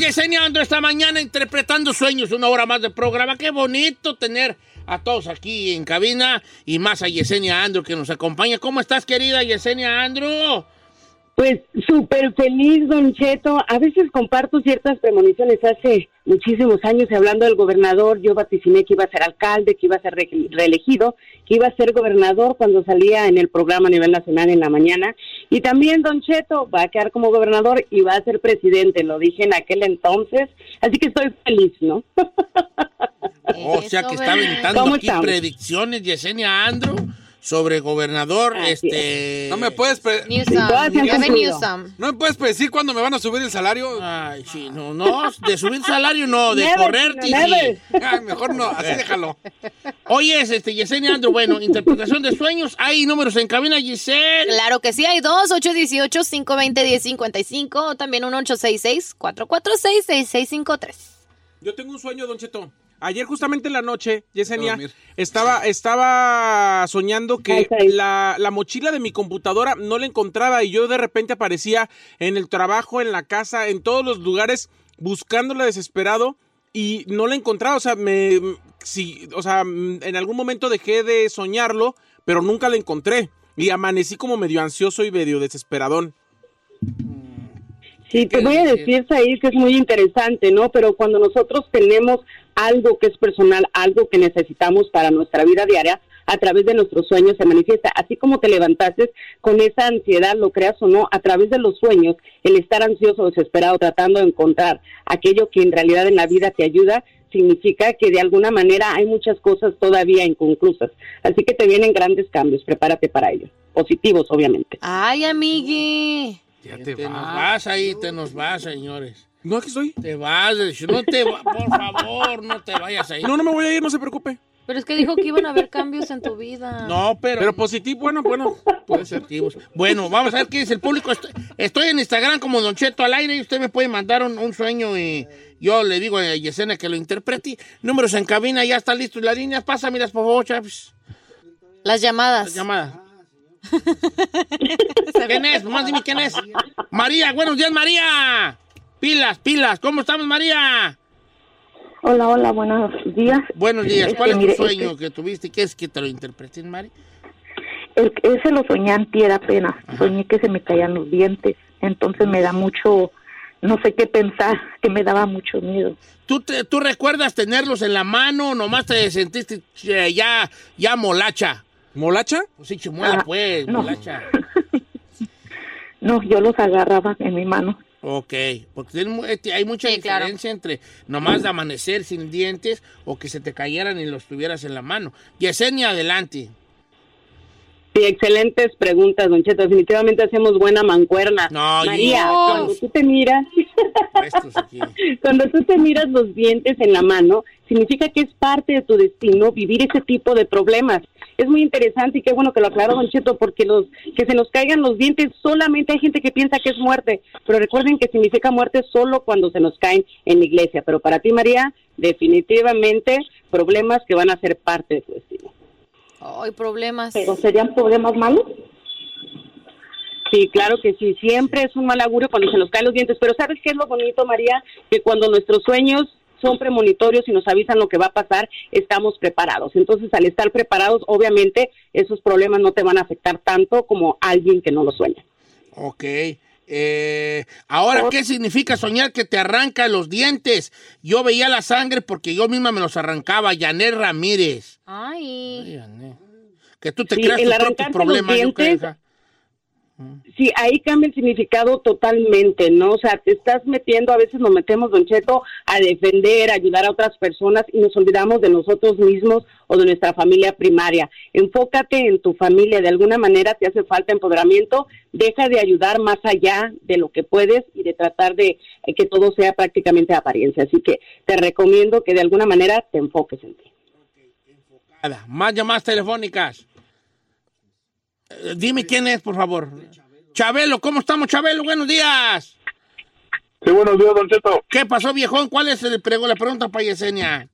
Yesenia Andrew esta mañana interpretando sueños, una hora más de programa. Qué bonito tener a todos aquí en cabina y más a Yesenia Andrew que nos acompaña. ¿Cómo estás, querida Yesenia Andrew? Pues súper feliz, Don Cheto. A veces comparto ciertas premoniciones. Hace muchísimos años, hablando del gobernador, yo vaticiné que iba a ser alcalde, que iba a ser re- reelegido, que iba a ser gobernador cuando salía en el programa a nivel nacional en la mañana. Y también Don Cheto va a quedar como gobernador y va a ser presidente. Lo dije en aquel entonces. Así que estoy feliz, ¿no? O sea que está aventando ¿Cómo aquí estamos? predicciones Yesenia Andrew sobre gobernador. este. No me puedes han cumplido. no me puedes predecir cuándo me van a subir el salario. Ay, sí, no, no, de subir salario no, de. Ay, mejor no, así déjalo. Oye, es este, Yesenia Andrew, bueno, interpretación de sueños. Hay números en cabina, Giselle. Claro que sí, hay dos, 818-520-1055, o también un 866-446-6653. Yo tengo un sueño, Don Cheto. Ayer justamente en la noche, Yesenia, estaba, estaba soñando que la, la mochila de mi computadora no la encontraba y yo de repente aparecía en el trabajo, en la casa, en todos los lugares, buscándola desesperado y no la encontraba. O sea, me, sí, o sea, en algún momento dejé de soñarlo, pero nunca la encontré. Y amanecí como medio ansioso y medio desesperadón. Sí, te voy a decir, Said, que es muy interesante, ¿no? Pero cuando nosotros tenemos algo que es personal, algo que necesitamos para nuestra vida diaria, a través de nuestros sueños se manifiesta. Así como te levantaste con esa ansiedad, lo creas o no, a través de los sueños, el estar ansioso, desesperado, tratando de encontrar aquello que en realidad en la vida te ayuda, significa que de alguna manera hay muchas cosas todavía inconclusas. Así que te vienen grandes cambios, prepárate para ello. Positivos, obviamente. Ay, amigui. Ya Te, nos vas ahí, te nos vas, señores. No, aquí estoy. Te vas, no te va- por favor, no te vayas ahí. No, no me voy a ir, no se preocupe. Pero es que dijo que iban a haber cambios en tu vida. No, pero. Pero positivo, bueno, bueno, puede ser. positivos. Bueno, vamos a ver qué dice el público. Estoy, estoy en Instagram como Don Cheto al aire y usted me puede mandar un, un sueño y yo le digo a Yesenia que lo interprete. Números en cabina, ya está listo. Las líneas, pásamelas, por favor, chaps. Las llamadas. Las llamadas. ¿Quién es? Más dime quién es. María, buenos días, María. Pilas, pilas. ¿Cómo estamos, María? Hola, hola, buenos días. Buenos días. ¿Cuál es Este, tu mire, sueño que tuviste? ¿Qué es que te lo interpreten, Mari? El, ese lo soñé antier apenas. Soñé que se me caían los dientes. Entonces me da mucho, no sé qué pensar, que me daba mucho miedo. ¿Tú, te- ¿Tú recuerdas tenerlos en la mano o nomás te sentiste eh, ya, ya molacha? ¿Molacha? Pues sí, chimuela, Ah, pues, no. molacha. No, yo los agarraba en mi mano. Ok, porque este, hay mucha Sí, claro. diferencia entre nomás de amanecer sin dientes o que se te cayeran y los tuvieras en la mano. Yesenia, adelante. Sí, excelentes preguntas, Don Cheto. Definitivamente hacemos buena mancuerna. No, María, cuando tú te miras, cuando tú te miras los dientes en la mano, significa que es parte de tu destino vivir ese tipo de problemas. Es muy interesante y qué bueno que lo aclaró Don Cheto, porque los que se nos caigan los dientes, solamente hay gente que piensa que es muerte, pero recuerden que significa muerte solo cuando se nos caen en la iglesia. Pero para ti, María, definitivamente problemas que van a ser parte de tu destino. Ay, problemas. ¿Pero serían problemas malos? Sí, claro que sí, siempre es un mal augurio cuando se nos caen los dientes, pero ¿sabes qué es lo bonito, María? Que cuando nuestros sueños son premonitorios y nos avisan lo que va a pasar, estamos preparados. Entonces, al estar preparados, obviamente, esos problemas no te van a afectar tanto como alguien que no lo sueña. Ok. Eh, ahora, ¿qué significa soñar que te arranca los dientes? Yo veía la sangre porque yo misma me los arrancaba. Janet Ramírez. Ay. Janet. Que tú te Sí, creas tus propios los problemas, yo creo, dientes- hija. Sí, ahí cambia el significado totalmente, ¿no? O sea, te estás metiendo, a veces nos metemos, Don Cheto, a defender, a ayudar a otras personas y nos olvidamos de nosotros mismos o de nuestra familia primaria. Enfócate en tu familia, de alguna manera te hace falta empoderamiento, deja de ayudar más allá de lo que puedes y de tratar de eh, que todo sea prácticamente apariencia. Así que te recomiendo que de alguna manera te enfoques en ti. Más llamadas telefónicas. Eh, dime quién es, por favor. Chabelo, ¿cómo estamos, Chabelo? Buenos días. Sí, buenos días, Don Cheto. ¿Qué pasó, viejón? ¿Cuál es el prego, la pregunta para Yesenia?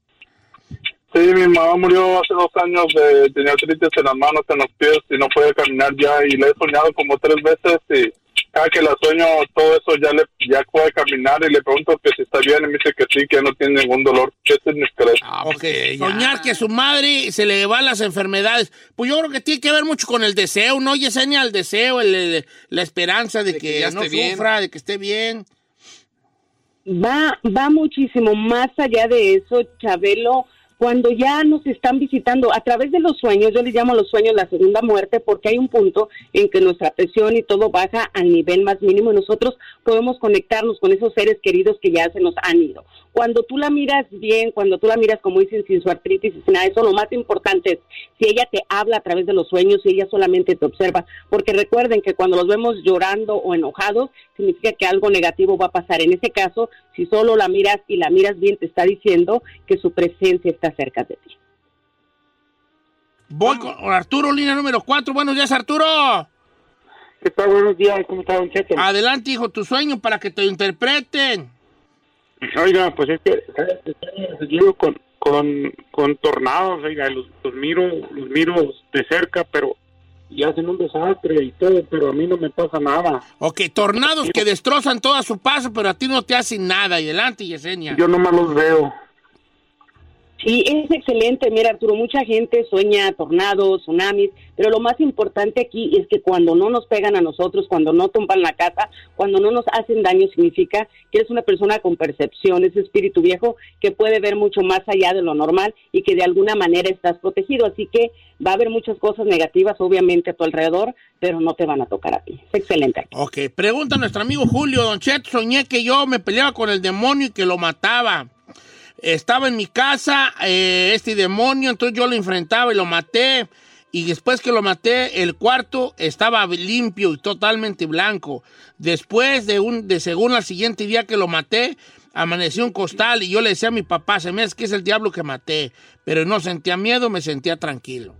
Sí, mi mamá murió hace dos años, de, tenía artritis en las manos, en los pies y no puede caminar ya y le he soñado como tres veces y cada que la sueño todo eso ya le ya puede caminar y le pregunto que si está bien y me dice que sí, que no tiene ningún dolor. ¿Qué significa eso? Ok, soñar que su madre se le van las enfermedades. Pues yo creo que tiene que ver mucho con el deseo, ¿no, Yesenia? El deseo, el- el- la esperanza de, que, ya no bien. sufra, de que esté bien. va, va muchísimo más allá de eso, Chabelo, cuando ya nos están visitando a través de los sueños, yo les llamo los sueños la segunda muerte, porque hay un punto en que nuestra presión y todo baja al nivel más mínimo y nosotros podemos conectarnos con esos seres queridos que ya se nos han ido. Cuando tú la miras bien, cuando tú la miras como dicen sin su artritis y sin nada eso, lo más importante es si ella te habla a través de los sueños, si ella solamente te observa, porque recuerden que cuando los vemos llorando o enojados, significa que algo negativo va a pasar. En ese caso, si solo la miras y la miras bien, te está diciendo que su presencia está cerca de ti. Voy con Arturo, línea número 4. Buenos días, Arturo. ¿Qué tal? Buenos días, ¿cómo está, Don Cheto? Adelante, hijo, tu sueño para que te lo interpreten. Oiga, pues es que yo con, con, con tornados, oiga, los, los miro, los miro de cerca, pero y hacen un desastre y todo, pero a mí no me pasa nada. Ok, tornados que destrozan todo a su paso, pero a ti no te hacen nada. Y adelante, Yesenia. Yo nomás los veo. Sí, es excelente. Mira, Arturo, mucha gente sueña tornados, tsunamis, pero lo más importante aquí es que cuando no nos pegan a nosotros, cuando no tumban la casa, cuando no nos hacen daño, significa que eres una persona con percepción, ese espíritu viejo que puede ver mucho más allá de lo normal y que de alguna manera estás protegido. Así que va a haber muchas cosas negativas, obviamente, a tu alrededor, pero no te van a tocar a ti. Es excelente. Ok, pregunta nuestro amigo Julio. Don Chet, soñé que yo me peleaba con el demonio y que lo mataba. Estaba en mi casa eh, este demonio, entonces yo lo enfrentaba y lo maté. Y después que lo maté, el cuarto estaba limpio y totalmente blanco. Después de un, de según al siguiente día que lo maté, amaneció un costal y yo le decía a mi papá, se me hace que es el diablo que maté. Pero no sentía miedo, me sentía tranquilo.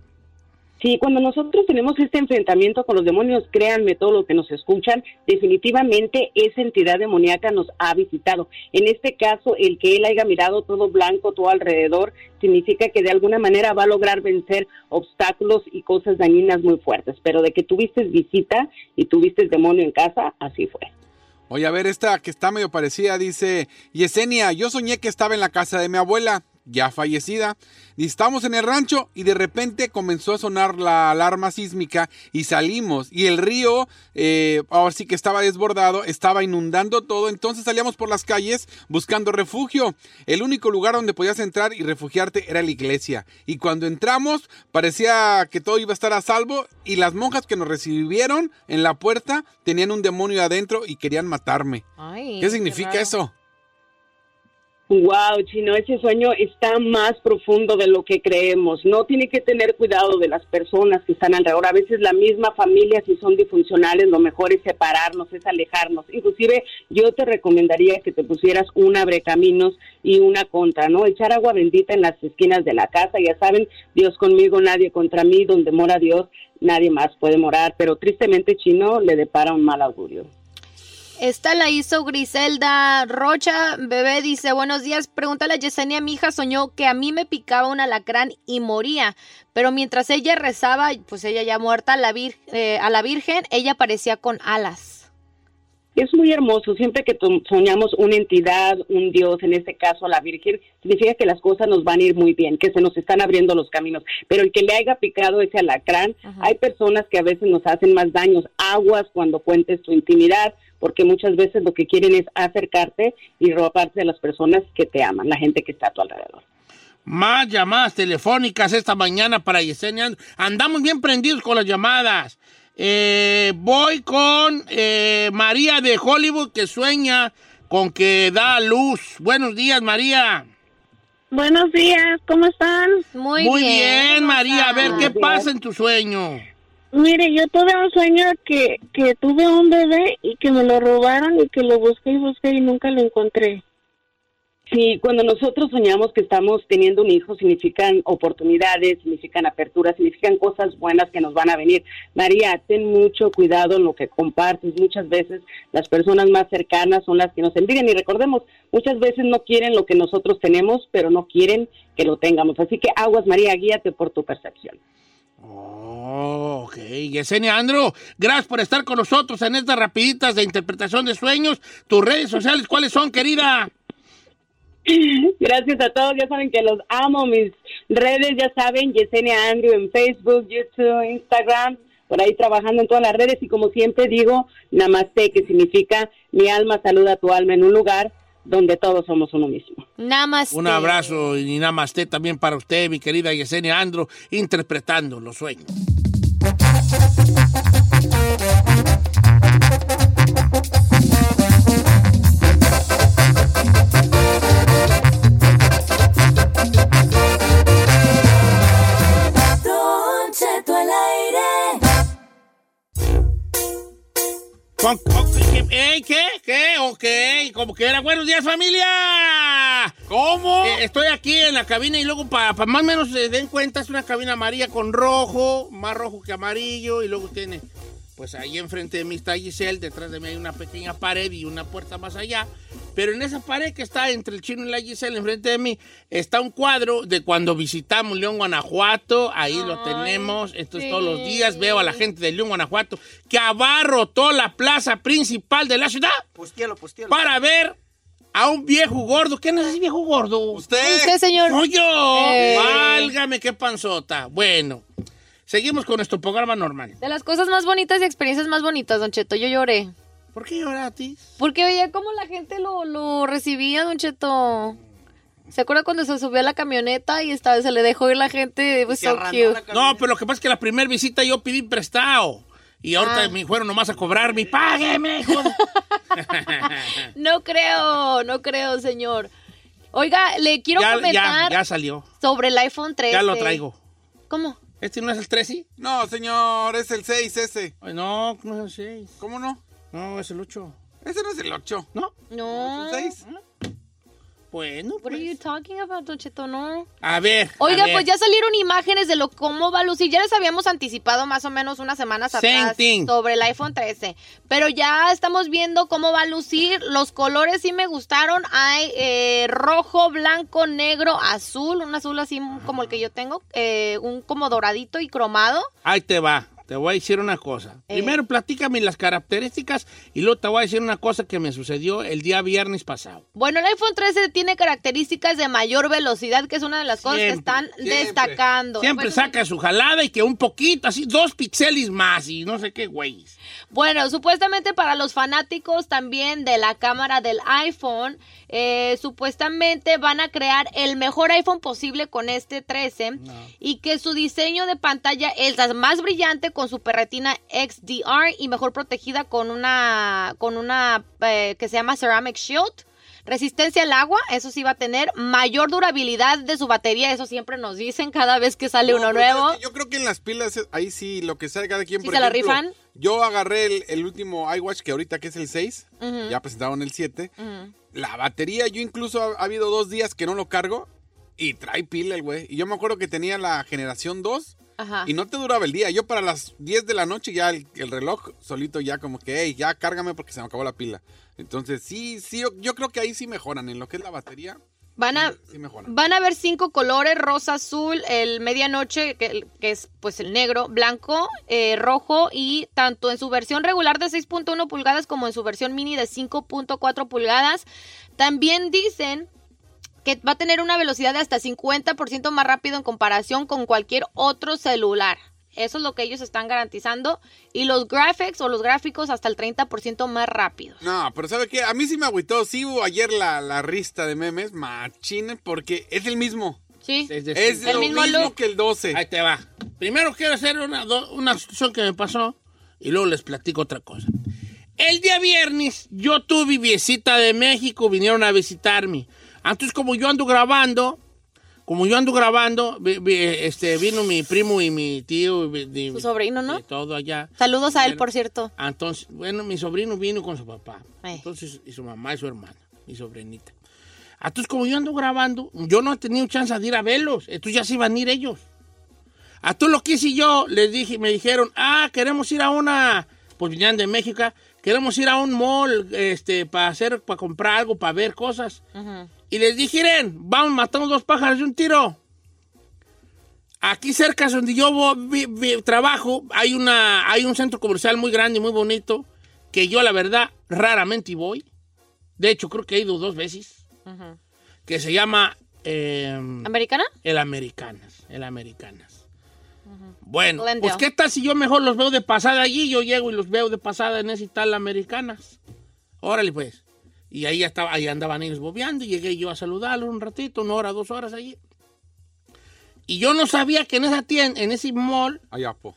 Sí, cuando nosotros tenemos este enfrentamiento con los demonios, créanme todos los que nos escuchan, definitivamente esa entidad demoníaca nos ha visitado. En este caso, el que él haya mirado todo blanco, todo alrededor, significa que de alguna manera va a lograr vencer obstáculos y cosas dañinas muy fuertes. Pero de que tuviste visita y tuviste demonio en casa, así fue. Oye, a ver, esta que está medio parecida dice, Yesenia, yo soñé que estaba en la casa de mi abuela, ya fallecida, y estábamos en el rancho y de repente comenzó a sonar la alarma sísmica y salimos y el río, eh, ahora sí que estaba desbordado, estaba inundando todo, entonces salíamos por las calles buscando refugio. El único lugar donde podías entrar y refugiarte era la iglesia. Y cuando entramos parecía que todo iba a estar a salvo y las monjas que nos recibieron en la puerta tenían un demonio adentro y querían matarme. Ay, ¿Qué significa eso? Wow, Chino, ese sueño está más profundo de lo que creemos. No tiene que tener cuidado de las personas que están alrededor. A veces la misma familia, si son disfuncionales, lo mejor es separarnos, es alejarnos. Inclusive yo te recomendaría que te pusieras un abrecaminos y una contra, ¿no? Echar agua bendita en las esquinas de la casa. Ya saben, Dios conmigo, nadie contra mí. Donde mora Dios, nadie más puede morar. Pero tristemente, Chino le depara un mal augurio. Esta la hizo Griselda Rocha. Bebé dice, buenos días. Pregúntale a Yesenia, mi hija soñó que a mí me picaba un alacrán y moría. Pero mientras ella rezaba, pues ella ya muerta, a la, vir- eh, a la Virgen, ella aparecía con alas. Es muy hermoso, siempre que soñamos una entidad, un Dios, en este caso la Virgen, significa que las cosas nos van a ir muy bien, que se nos están abriendo los caminos. Pero el que le haya picado ese alacrán, hay personas que a veces nos hacen más daños. Aguas cuando cuentes tu intimidad, porque muchas veces lo que quieren es acercarte y robarte de las personas que te aman, la gente que está a tu alrededor. Más llamadas telefónicas esta mañana para Yesenia. Andamos bien prendidos con las llamadas. Eh, voy con eh, María de Hollywood que sueña con que da luz. Buenos días, María. Buenos días, ¿cómo están? Muy, bien, María. A ver, ¿qué pasa en tu sueño? Mire, yo tuve un sueño que, que tuve un bebé y que me lo robaron y que lo busqué y busqué y nunca lo encontré. Sí, cuando nosotros soñamos que estamos teniendo un hijo, significan oportunidades, significan aperturas, significan cosas buenas que nos van a venir. María, ten mucho cuidado en lo que compartes. Muchas veces las personas más cercanas son las que nos envidian y recordemos, muchas veces no quieren lo que nosotros tenemos, pero no quieren que lo tengamos. Así que aguas, María, guíate por tu percepción. Oh, ok. Yesenia Andro, gracias por estar con nosotros en estas rapiditas de interpretación de sueños. Tus redes sociales, ¿cuáles son, querida? Gracias a todos, ya saben que los amo, mis redes, ya saben, Yesenia Andrew en Facebook, YouTube, Instagram, por ahí trabajando en todas las redes y como siempre digo, Namaste, que significa mi alma saluda a tu alma en un lugar donde todos somos uno mismo. Namaste. Un abrazo y namaste también para usted, mi querida Yesenia Andro, interpretando los sueños. ¿Qué? ¿Eh? ¿Qué? Ok, como que era. Buenos días, familia. ¿Cómo? Eh, estoy aquí en la cabina y luego para más o menos se den cuenta es una cabina amarilla con rojo, más rojo que amarillo y luego tiene, pues ahí enfrente de mí está Giselle, detrás de mí hay una pequeña pared y una puerta más allá, pero en esa pared que está entre el chino y la Giselle enfrente de mí está un cuadro de cuando visitamos León, Guanajuato, ahí lo tenemos, entonces todos los días veo a la gente de León, Guanajuato que abarrotó la plaza principal de la ciudad Postealo, postealo. para ver a un viejo gordo. ¿Quién es ese viejo gordo? Usted. Usted, señor. ¡No yo! Eh. Válgame qué panzota. Bueno, seguimos con nuestro programa normal. De las cosas más bonitas y experiencias más bonitas, Don Cheto, yo lloré. ¿Por qué lloras a ti? Porque veía cómo la gente lo, lo recibía, Don Cheto. ¿Se acuerda cuando se subió a la camioneta y estaba, se le dejó ir la gente? It was so cute. No, pero lo que pasa es que la primera visita yo pedí prestado. Y ahorita Ah. me fueron nomás a cobrarme. ¡Págueme, hijo! de-". No creo, no creo, señor. Oiga, le quiero ya, ya, comentar ya salió. sobre el iPhone 13. Ya lo traigo. ¿Cómo? ¿Este no es el 13? No, señor, es el 6 ese. Ay, no, no es el 6. ¿Cómo no? No, es el 8. Ese no es el 8. ¿No? No. ¿Es el 6? Bueno, What are you talking about, Don Cheto? No. a ver. Oiga, a ver. pues ya salieron imágenes de lo cómo va a lucir. Ya les habíamos anticipado más o menos unas semanas Same atrás thing. sobre el iPhone 13. Pero ya estamos viendo cómo va a lucir. Los colores sí me gustaron. Hay eh, rojo, blanco, negro, azul. Un azul así como el que yo tengo. eh, un como doradito y cromado. Ahí te va. Te voy a decir una cosa. Eh. Primero platícame las características y luego te voy a decir una cosa que me sucedió el día viernes pasado. Bueno, el iPhone 13 tiene características de mayor velocidad, que es una de las cosas que están siempre. destacando. Siempre Bueno, saca su jalada y que un poquito, así dos píxeles más y no sé qué güeyes. Bueno, supuestamente para los fanáticos también de la cámara del iPhone, eh, supuestamente van a crear el mejor iPhone posible con este 13 y que su diseño de pantalla es la más brillante con Super Retina XDR y mejor protegida con una con una eh, que se llama Ceramic Shield. Resistencia al agua, eso sí va a tener. Mayor durabilidad de su batería, eso siempre nos dicen cada vez que sale uno pero nuevo. es que yo creo que en las pilas, ahí sí, lo que sale cada quien. ¿Sí por se la rifan? Yo agarré el, el último iWatch, que ahorita que es el 6. Ujú. Ya presentaron el 7. Ujú. La batería, yo incluso ha, ha habido dos días que no lo cargo. Y trae pila el güey. Y yo me acuerdo que tenía la generación 2. Ajá. Y no te duraba el día. Yo para las 10 de la noche ya el, el reloj solito ya como que, hey, ya cárgame porque se me acabó la pila. Entonces sí, sí, yo, creo que ahí sí mejoran. En lo que es la batería, Van a, sí van a haber cinco colores, rosa, azul, el medianoche, que, que es pues el negro, blanco, eh, rojo y tanto en su versión regular de 6.1 pulgadas como en su versión mini de 5.4 pulgadas. También dicen que va a tener una velocidad de hasta 50% más rápido en comparación con cualquier otro celular. Eso es lo que ellos están garantizando. Y los graphics o los gráficos hasta el 30% más rápido. No, pero ¿sabe qué? A mí sí me agüitó. Sí hubo ayer la, la rista de memes, machine, porque es el mismo. Sí, Es el lo mismo mismo look. que el 12. Ahí te va. Primero quiero hacer una, una situación que me pasó y luego les platico otra cosa. El día viernes yo tuve visita de México, vinieron a visitarme. Entonces como yo ando grabando, como yo ando grabando, vi- vi- este, vino mi primo y mi tío y, Su sobrino, ¿no? y todo allá. Saludos a él, Bueno, por cierto. Entonces, bueno, mi sobrino vino con su papá. Eh. Entonces, y su mamá y su hermana, mi sobrinita. Entonces, como yo ando grabando, yo no he tenido chance de ir a verlos. Entonces ya se iban a ir ellos. A tú lo que hice yo, les dije, me dijeron, ah, queremos ir a una, pues vinieron de México, queremos ir a un mall, este, para hacer, para comprar algo, para ver cosas. Y les dije, miren, vamos, matamos dos pájaros de un tiro. Aquí cerca donde yo vo- vi- vi- trabajo, hay, una, hay un centro comercial muy grande y muy bonito, que yo la verdad raramente voy. De hecho, creo que he ido dos veces, que se llama eh, ¿Americana? El Americanas. El Americanas. Bueno, Glendale. pues qué tal si yo mejor los veo de pasada allí, yo llego y los veo de pasada en ese tal Americanas. Órale pues. Y ahí, estaba, ahí andaban ellos bobeando y llegué yo a saludarlos un ratito, una hora, dos horas allí. Y yo no sabía que en esa tienda, en ese mall, Allá, po.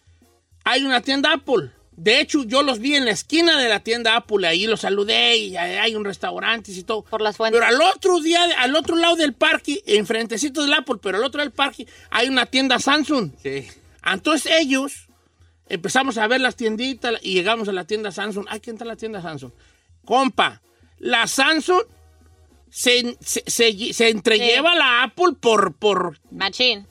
hay una tienda Apple. De hecho, yo los vi en la esquina de la tienda Apple, ahí los saludé y ahí hay un restaurante y todo. Por las fuentes. Pero al otro día, al otro lado del parque, enfrentecito del Apple, pero al otro del parque, hay una tienda Samsung. Sí. Entonces ellos empezamos a ver las tienditas y llegamos a la tienda Samsung. Ay, ¿quién está en la tienda Samsung? Compa, la Samsung se, se, se- se entrelleva la Apple por, por, Machine.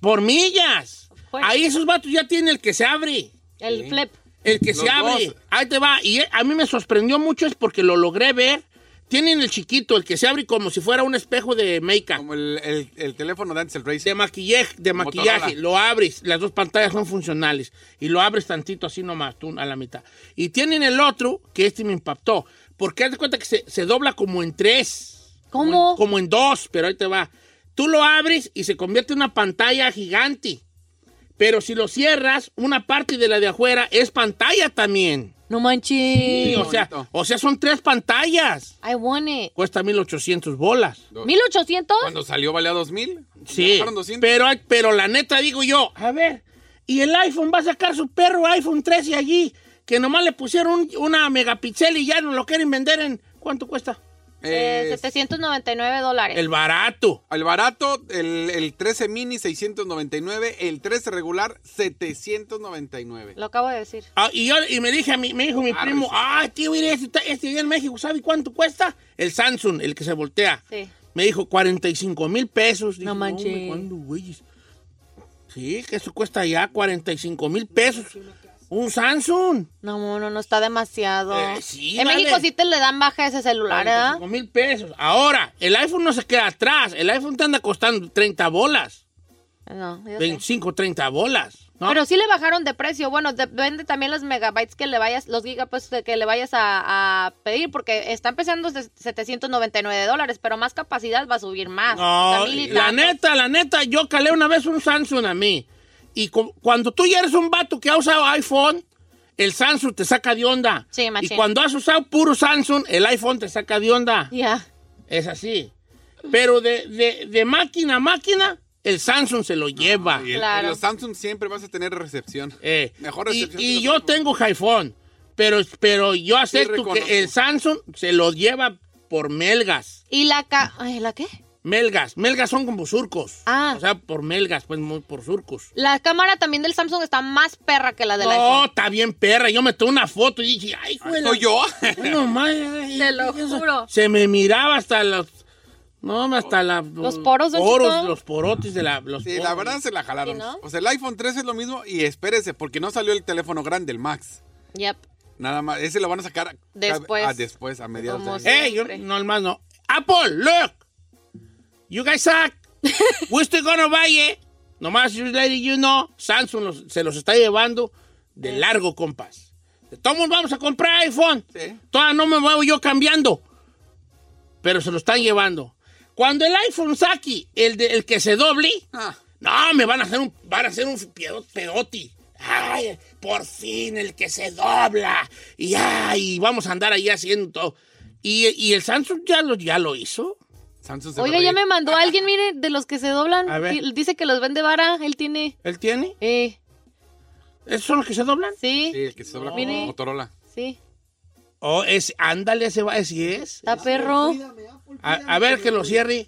por millas. Ahí esos vatos ya tienen el que se abre. El flip. El que Los se abre. dos. Ahí te va. Y eh, a mí me sorprendió mucho es porque lo logré ver. Tienen el chiquito, el que se abre como si fuera un espejo de make-up. Como el, el- el teléfono de antes, el Razer. De maquillaje, de maquillaje. Lo abres, las dos pantallas son funcionales. Y lo abres tantito así nomás, tú a la mitad. Y tienen el otro, que este me impactó. Porque haz de cuenta que se, se dobla como en tres. ¿Cómo? Como en, como en dos, pero ahí te va. Tú lo abres y se convierte en una pantalla gigante. Pero si lo cierras, una parte de la de afuera es pantalla también. No manches. Sí, o sea, o sea, son tres pantallas. I want it. Cuesta 1800 bolas. ¿1800? Cuando salió valía 2000. Sí, Bajaron 200. pero, pero la neta digo yo, a ver, y el iPhone va a sacar su perro iPhone 13 allí, que nomás le pusieron un- una megapíxel y ya no lo quieren vender en, ¿cuánto cuesta? Eh, Eh, 799 dólares. El barato. el barato, el, el 13 mini 699, el 13 regular 799. Lo acabo de decir. Ah, y yo y me dije a mi, me dijo mi Ah, primo, ah, tío, mire, este, está- este allá en México, ¿sabe cuánto cuesta? El Samsung, el que se voltea. Sí. Me dijo 45 mil pesos. Dije, No manches. hombre, ¿Cuándo, güeyes? Sí, que eso cuesta ya 45 mil pesos. Un Samsung. No, no, no está demasiado. Eh, sí, en vale. México sí te le dan baja ese celular, ¿verdad? 45 mil pesos. Ahora, el iPhone no se queda atrás. El iPhone te anda costando 30 bolas. No, yo sé. 25, 30 bolas. ¿no? Pero sí le bajaron de precio. Bueno, depende también los megabytes que le vayas, los gigabytes que le vayas a, a pedir, porque está empezando de 799 dólares, pero más capacidad va a subir más. No, la neta, la neta, yo calé una vez un Samsung a mí. Y cu- cuando tú ya eres un vato que ha usado iPhone, el Samsung te saca de onda. Sí, y cuando has usado puro Samsung, el iPhone te saca de onda. Ya. Es así. Pero de, de- de máquina a máquina, el Samsung se lo lleva. Y el- Claro. en los Samsung siempre vas a tener recepción. Eh, Mejor y, recepción y que yo tengo iPhone, pero, pero yo acepto que el Samsung se lo lleva por melgas. ¿Y la ca... ay, ¿La qué? Melgas. Melgas son como surcos. Ah. O sea, por melgas, pues muy por surcos. La cámara también del Samsung está más perra que la del No, iPhone. está bien perra. Yo me tomé una foto y dije, ay, güey. ¿Soy yo? No, más. Te lo juro. Se me miraba hasta los. No, hasta la, Los poros, poros, los porotes de la. Los Sí, la verdad se la jalaron. Sí, ¿no? O sea, el iPhone 13 es lo mismo y espérese, porque no salió el teléfono grande, el Max. Yep. Nada más, ese lo van a sacar Después. Después, a mediados de año. Yo, no, el más no. Apple, look. You guys suck. We still gonna buy it. Nomás, you letting you know, Samsung los- se los está llevando de largo, compas. De todos vamos a comprar iPhone. Sí. Todavía no me muevo yo cambiando. Pero se lo están llevando. Cuando el iPhone saque el, de- el que se doble, Ah, no, me van a hacer un, van a hacer un pedo- pedoti. Ay, por fin el que se dobla. Y ay, vamos a andar ahí haciendo todo. Y, y el Samsung ya lo, ya lo hizo. Oiga, ya me mandó alguien, mire, de los que se doblan. A ver. Di- Dice que los vende vara. Él tiene. ¿Él tiene? Eh, ¿Esos son los que se doblan? sí, Sí, el que se dobla como Motorola. sí. Oh, es, ándale, ese va, ese es. Está perro. A, a ver que lo cierre.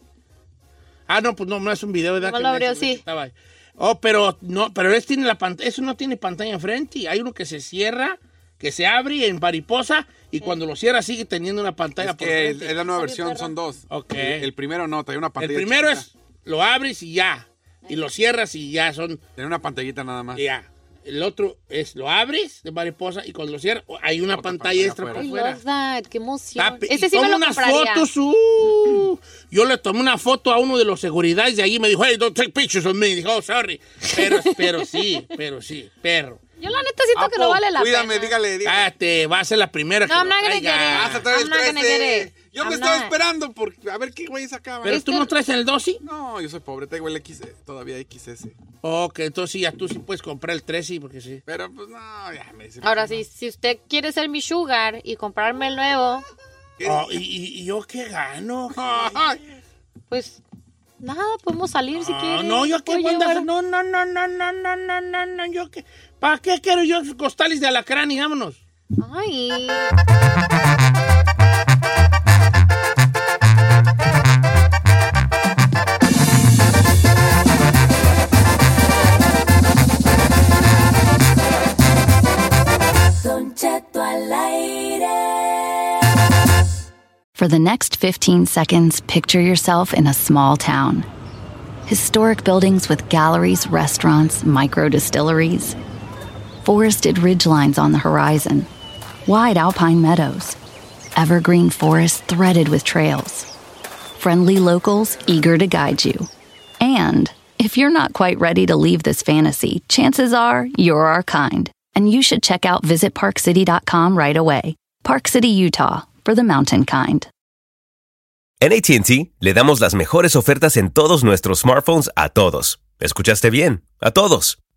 Ah, no, pues no, no es un video, ¿verdad? No Que lo abrió, sí. estaba ahí. Oh, pero no, pero ese tiene la pantalla, eso no tiene pantalla enfrente. Hay uno que se cierra, que se abre en mariposa y cuando lo cierra sigue teniendo una pantalla Es por que frente. es la nueva versión, son dos. Ok. El, el primero no, trae una El pantalla. primero chiquita. es lo abres y ya. Y lo cierras y ya son Tiene una pantallita nada más. ya. El otro es lo abres de mariposa y cuando lo cierras hay una Otra pantalla pantalla extra afuera. por I fuera. love that. Qué emoción. Ese y sí me toma lo unas compraría. fotos. uh. yo le tomé una foto a uno de los seguridades de allí y me dijo, hey, don't take pictures of me. Y dijo, oh, sorry. Pero, pero sí, pero sí, perro. Yo la neta siento que Apo, no vale la Cuídame, pena. dígale, dígale. Cállate, va a ser la primera que No, lo I'm not gonna traiga. get it. Vas a traer el I'm not gonna 13. get it. Yo me I'm estaba not. esperando por a ver qué güey sacaba. Pero tú Este- no traes el 12. No, yo soy pobre, tengo el X, todavía XS. Ok, entonces sí, ya tú sí puedes comprar el 13 porque sí. Pero pues no, ya me dice. Ahora sí, si usted quiere ser mi sugar y comprarme el nuevo. Oh, ¿y, y- y yo qué gano? Ay, pues nada, podemos salir si Ah, quiere. no, yo qué Puedo voy a andar- llevar- No, no, no, no, no, no, no, no, no, yo qué. ¿Para qué quiero yo costales de alacrán y vámonos? Ay. Don Cheto al aire. For the next 15 seconds, picture yourself in a small town. Historic buildings with galleries, restaurants, micro distilleries. Forested ridgelines on the horizon. Wide alpine meadows. Evergreen forests threaded with trails. Friendly locals eager to guide you. And if you're not quite ready to leave this fantasy, chances are you're our kind. And you should check out visitparkcity.com right away. Park City, Utah, for the mountain kind. En ATT le damos las mejores ofertas en todos nuestros smartphones a todos. ¿Escuchaste bien? A todos.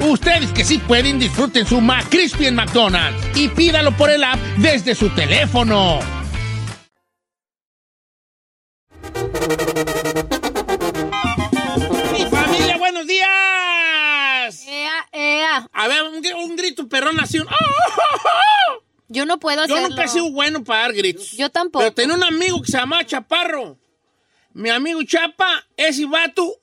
Ustedes que sí pueden, disfruten su McCrispy en McDonald's y pídalo por el app desde su teléfono. ¡Mi familia, buenos días! Ea, ea. A ver, un, un grito perrón así. Un... ¡Oh, Yo no puedo hacerlo. Yo nunca he sido bueno para dar gritos. Yo tampoco. Pero tenía un amigo que se llamaba Chaparro. Mi amigo Chapa, ese vato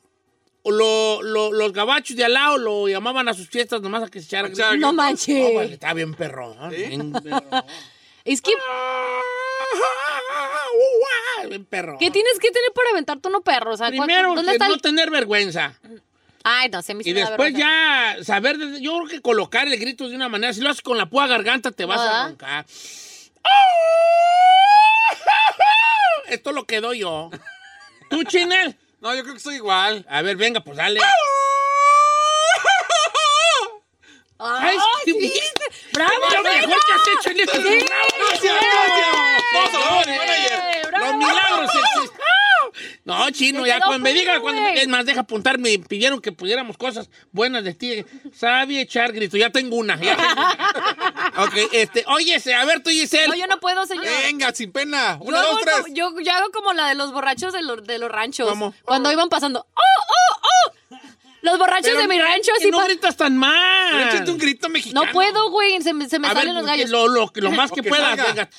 lo- lo- los gabachos de al lado lo llamaban a sus fiestas nomás a que se echara gritos. No manches. Vale, está bien perrón. Bien perrón. Es que, bien perrón. ¿qué tienes que tener para aventarte uno perro? O sea, ¿cu- Primero, ¿dónde que está no el...? tener vergüenza. Ay, no, se me hizo Y después ya saber, de- yo creo que colocar el grito de una manera, si lo haces con la púa garganta te vas a ¿Verdad? roncar. Esto lo quedó yo. ¿Tú, Chinel? No, yo creo que soy igual. A ver, venga, pues dale. ¡Ay, qué sí! bien. ¡Bravo, Lo mejor que has hecho en este Sí. Gracias, gracias. Los milagros existen. No, chino, ya cuando me diga, cuando güey. es más, deja apuntar, me pidieron que pudiéramos cosas buenas de ti. Sabe echar grito, ya tengo una. Ya tengo una. ok, este, oye, a ver tú, Giselle. No, yo no puedo, señor. Venga, sin pena. Yo Una, hago, dos, tres. como, yo, yo hago como la de los borrachos de los, de los ranchos. ¿Cómo? Cuando iban pasando. ¡Oh, oh, oh! Los borrachos Pero de mi rancho así. no gritas tan mal. Échate un grito mexicano. no puedo, güey. Se me, se me A ver, salen los gallos. Lo, lo, lo más que, que puedas, salga. venga.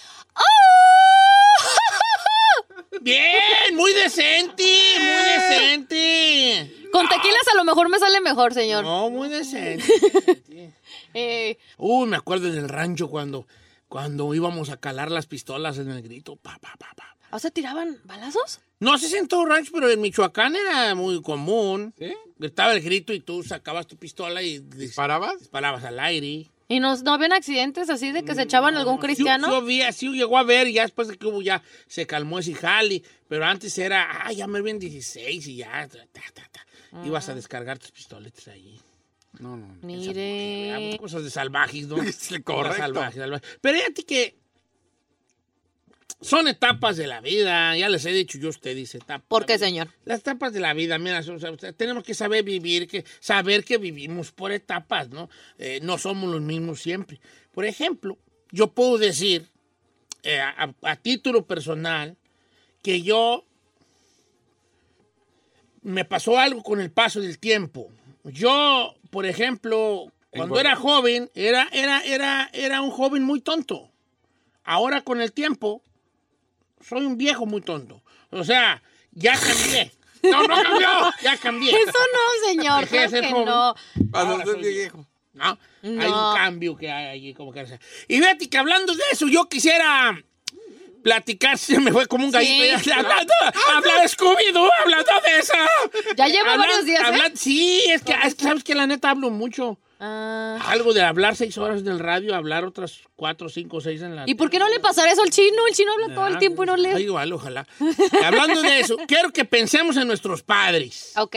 Bien, muy decente, muy decente. Con tequilas a lo mejor me sale mejor, señor. No, muy decente. Eh, Uy, me acuerdo en el rancho cuando, cuando íbamos a calar las pistolas en el grito. Pa, pa, pa, pa. ¿O sea, tiraban balazos? No sé si en todo rancho, pero en Michoacán era muy común. Gritaba el grito y tú sacabas tu pistola y dis- ¿Disparabas? disparabas al aire. ¿Y no, no habían accidentes así de que se echaban algún Sí, cristiano? Sí, había, sí llegó a ver, y ya después de que hubo, ya se calmó ese jali. Pero antes era, ah, ya me ven 16 y ya, ta, ta, ta, ta. Ibas a descargar tus pistoletas ahí. No, no. Mire. Cosas de salvajes, ¿no? Correcto. Salvajes, salvajes. Pero fíjate que son etapas de la vida, ya les he dicho yo a ustedes etapas. ¿Por qué, señor? Las etapas de la vida, mira, o sea, o sea, tenemos que saber vivir, que saber que vivimos por etapas, ¿no? Eh, no somos los mismos siempre. Por ejemplo, yo puedo decir, eh, a, a título personal, que yo me pasó algo con el paso del tiempo. Yo, por ejemplo, cuando era joven, era, era, era, era un joven muy tonto. Ahora con el tiempo, soy un viejo muy tonto. O sea, ya cambié. No, no cambió, ya cambié. Eso no, señor. Dejé de ser que joven. no. Cuando Ahora soy viejo. ¿no? Hay un cambio que hay allí, como que sea. Y fíjate que hablando de eso, yo quisiera platicar, se me fue como un gallito. Sí. Hablando, habla de Scooby-Doo, hablando de eso. Ya llevo varios días, ¿eh? hablan- Sí, es que, es que sabes que la neta hablo mucho. Ah. Algo de hablar seis horas en el radio, hablar otras cuatro, cinco, seis en la ¿Y por qué no le pasará eso al chino? El chino habla todo el tiempo y no Ay, lee. igual, ojalá. Hablando de eso, quiero que pensemos en nuestros padres. Ok.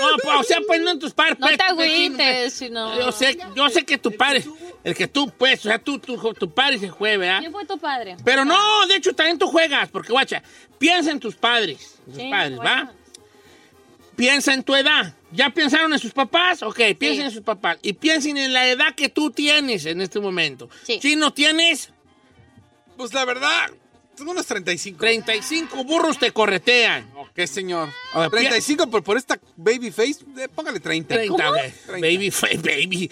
No, pues, o sea, pues no en tus padres. No pues, te pues, chino, pues. agüites, sino... Yo sé, yo sé que tu padre, el que tú, pues, o sea, tú, tu, tu padre se juega, ¿verdad? ¿Quién fue tu padre? Pero no, de hecho, también tú juegas, porque, guacha, piensa en tus padres, en tus Sí, padres, bueno. ¿va? Piensa en tu edad. ¿Ya pensaron en sus papás? Ok, piensen en sus papás. Y piensen en la edad que tú tienes en este momento. Sí. Si no tienes, Pues la verdad, unos 35. 35 burros te corretean. Ok, señor. A ver, 35, pero por esta baby face, eh, póngale 30. 30, ok. 30. Baby face, baby.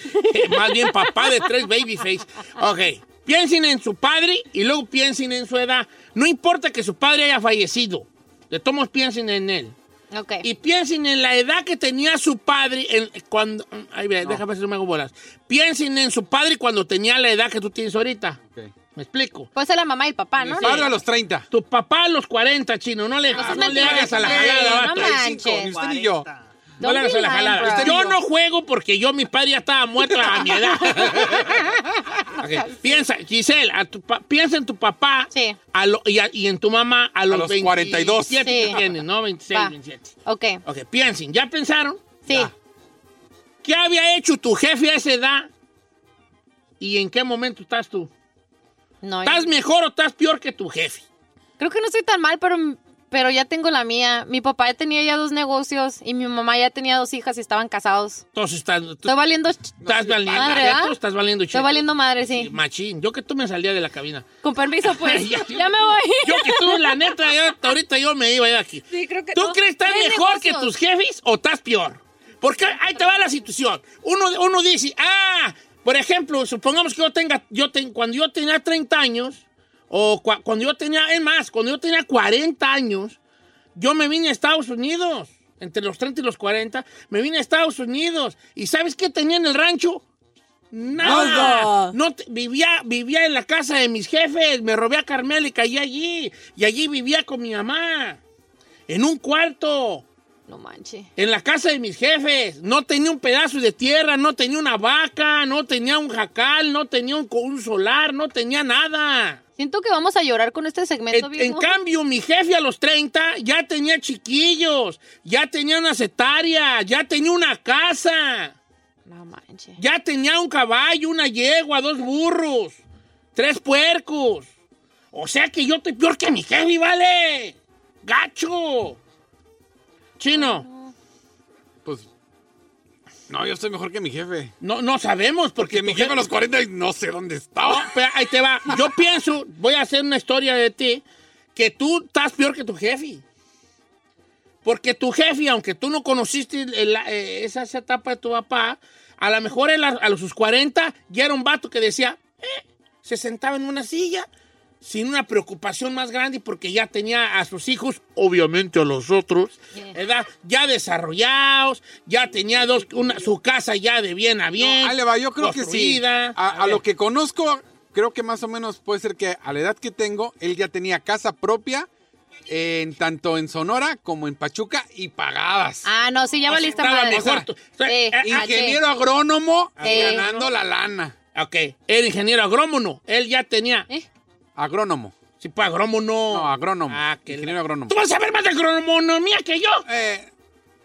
Más bien papá de tres baby face. Ok. Piensen en su padre y luego piensen en su edad. No importa que su padre haya fallecido. De todos piensen en él. Ok. Y piensen en la edad que tenía su padre en- cuando... Ay, ve, déjame ver si no me hago bolas. Piensen en su padre cuando tenía la edad que tú tienes ahorita. Ok. ¿Me explico? Puede ser la mamá y el papá, ¿no? Mi padre a los 30. Tu papá a los 40, chino. No le, no le hagas a la jalada, no vato. manches. Ni usted ni yo. No le Don't hagas a la jalada. Yo no juego porque yo, mi padre ya estaba muerto a mi edad. Ok, Piensa, Giselle, a tu piensa en tu papá Sí. a lo- y, a- y en tu mamá a los, los 27 42. Sí. que tienes, ¿no? 26, Va. 27. Ok. Ok, piensen, ¿ya pensaron? Sí. Ya. ¿Qué había hecho tu jefe a esa edad? ¿Y en qué momento estás tú? No, ¿Estás mejor o estás peor que tu jefe? creo que no estoy tan mal, pero pero ya tengo la mía. Mi papá ya tenía ya dos negocios y mi mamá ya tenía dos hijas y estaban casados. Entonces estás, Estoy valiendo estás valiendo, madre, ya ¿verdad? tú estás valiendo Estoy cheto. valiendo madre, sí. Machín, yo que tú me salía de la cabina. Con permiso, pues. Ya, ya me voy. Yo que tú, la neta, ya, ahorita yo me iba de aquí. Sí, creo que ¿Tú no. crees que estás mejor que tus jefes o estás peor? Porque ahí te va la situación. Uno, uno dice, ah, por ejemplo, supongamos que yo tenga, yo ten- cuando yo tenía 30 años, o cua- cuando yo tenía, es más, cuando yo tenía 40 años, yo me vine a Estados Unidos, entre los 30 y los 40, me vine a Estados Unidos. ¿Y sabes qué tenía en el rancho? Nada. No te- vivía, vivía en la casa de mis jefes, me robé a Carmela y caí allí. Y allí vivía con mi mamá. En un cuarto. No manches. En la casa de mis jefes. No tenía un pedazo de tierra, no tenía una vaca, no tenía un jacal, no tenía un, solar, no tenía nada. Siento que vamos a llorar con este segmento, En, en cambio, mi jefe a los 30 ya tenía chiquillos, ya tenía una hectáreas, ya tenía una casa. No manches. Ya tenía un caballo, una yegua, dos burros, tres puercos. O sea que yo estoy peor que mi jefe, ¿vale? ¡Gacho! Chino. Pues. No, yo estoy mejor que mi jefe. No, no sabemos porque, Porque mi jefe a los 40 y no sé dónde estaba. No, pero ahí te va. Yo pienso, voy a hacer una historia de ti, que tú estás peor que tu jefe. Porque tu jefe, aunque tú no conociste el- eh, esa, esa etapa de tu papá, a lo mejor él a, a los sus 40 ya era un vato que decía, eh, se sentaba en una silla sin una preocupación más grande porque ya tenía a sus hijos, obviamente a los otros, ¿verdad? ya desarrollados, ya tenía dos, una, su casa ya de bien a bien. No, ahí le va, yo creo que sí. A, lo que conozco, creo que más o menos puede ser que a la edad que tengo, él ya tenía casa propia, en tanto en Sonora como en Pachuca y pagadas. Ah, no, sí, ya O sea, valiste madre. mejor. O sea, Sí, eh, Ingeniero agrónomo Sí. ganando la lana. Ok, era ingeniero agrónomo. Él ya tenía. Agrónomo. Sí, pues agrónomo no. No, agrónomo. Ah, que Ingeniero agrónomo. ¿Tú vas a saber más de agronomía que yo? Eh,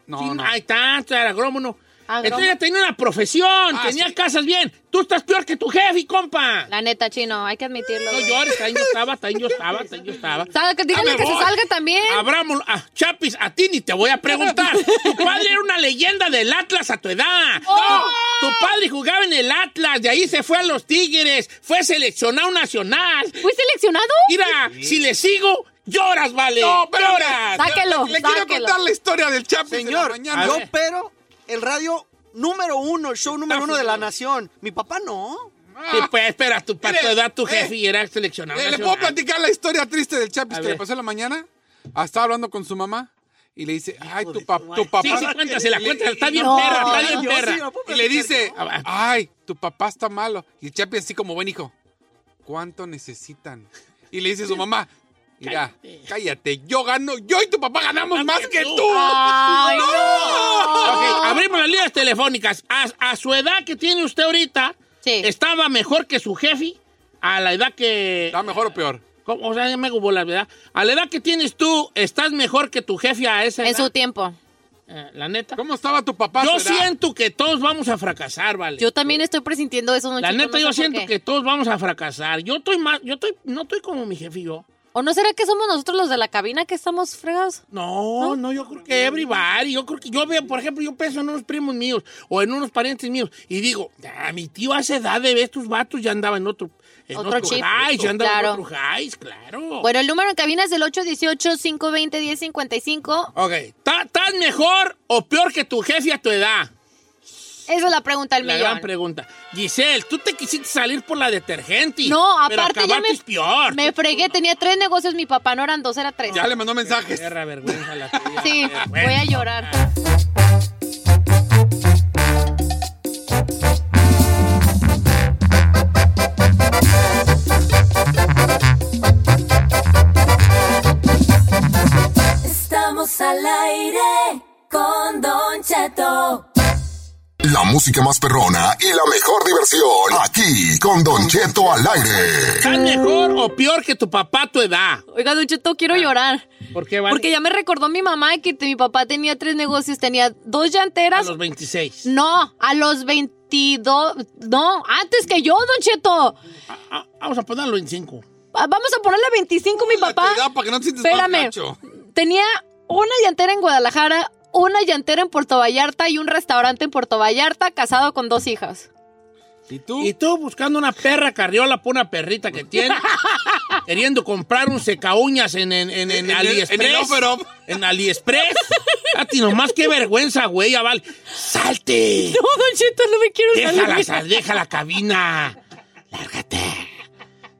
no, Sí, no. Ahí está, agrónomo. Agrónomo. Entonces ya tenía una profesión, Ah, tenía sí. casas bien. Tú estás peor que tu jefe, compa. La neta, chino, hay que admitirlo. No llores, también yo estaba, también yo estaba, también yo estaba. Sabe, que díganle que se salga también. Abramos, ah, Chapis, a ti ni te voy a preguntar. tu padre era una leyenda del Atlas a tu edad. ¡Oh! Tu, tu padre jugaba en el Atlas, de ahí se fue a los Tigres, fue seleccionado nacional. ¿Fui seleccionado? Mira, si le sigo, lloras, vale. No, espérame. lloras. Sáquelo, Le quiero sáquelo. contar la historia del Chapis de la Señor, mañana. yo pero el radio número uno, el show número uno de la nación. Mi papá no. Sí, pues espera, tu, Mire, edad tu eh, jefe era seleccionado. ¿Le, le nacional. puedo platicar la historia triste del Chapis A que le pasó en la mañana? Ah, estaba hablando con su mamá y le dice, ay, tu, pap- tu papá... Sí, sí, cuéntasela, Y- cuéntasela. Está bien No, perra, está bien sí, perra. ¿la puedo Y le dice, yo? ay, tu papá está malo. Y el Chapi así como buen hijo, ¿cuánto necesitan? Y le dice su mamá, mira, cállate, yo gano, yo y tu papá ganamos más que tú. Ay, Ok, abrimos las líneas telefónicas. A, a su edad que tiene usted ahorita, Sí. ¿estaba mejor que su jefe? A la edad que... ¿Está mejor o peor? ¿Cómo? O sea, ya me bolas, ¿verdad? A la edad que tienes tú, ¿estás mejor que tu jefe a esa edad? En su tiempo. Eh, la neta. ¿Cómo estaba tu papá? Yo siento que todos vamos a fracasar, ¿vale? Yo también estoy presintiendo eso, la neta, no yo siento que todos vamos a fracasar. Yo estoy más... Yo estoy... No estoy como mi jefe y yo. ¿O no será que somos nosotros los de la cabina que estamos fregados? No, no, yo creo que everybody. Yo creo que yo veo, por ejemplo, yo pienso en unos primos míos o en unos parientes míos y digo, ah, mi tío a esa edad de ver estos vatos ya andaba en otro, en Otro otro, chip. highs, ya andaba Claro. en otro highs, claro. Bueno, el número en cabina es el 818-520-1055. Ok, ¿tá- ¿estás mejor o peor que tu jefe a tu edad? Esa es la pregunta del La millón. gran pregunta. Giselle, tú te quisiste salir por la detergente. No, pero aparte ya acabaste me, peor. me fregué. Tenía tres negocios mi papá, no eran dos, era tres. Ya le mandó mensajes. Perra vergüenza la tuya. Sí, Vergüenza. voy a llorar. Estamos al aire con Don Cheto. La música más perrona y la mejor diversión. Aquí con Don Cheto al aire. ¿Estás mejor o peor que tu papá a tu edad? Oiga, Don Cheto, quiero llorar. ¿Por qué, vale? Porque ya me recordó mi mamá que te- mi papá tenía tres negocios. Tenía dos A llanteras. los 26. No, a los 22. No, antes que yo, Don Cheto. Ah, vamos a ponerlo en 5. Ah, Vamos a ponerle 25 mi papá. Para que no te sientas más Espérame. tenía una llantera en Guadalajara, una llantera en Puerto Vallarta y un restaurante en Puerto Vallarta, casado con dos hijas. ¿Y tú? Y tú buscando una perra carriola por una perrita que tiene, queriendo comprar un seca uñas en, en, en, en AliExpress. en AliExpress. A ti nomás qué vergüenza, güey, ya vale. ¡Salte! No, Don Cheto, no me quiero Deja la, salir. sal- deja la cabina. Lárgate.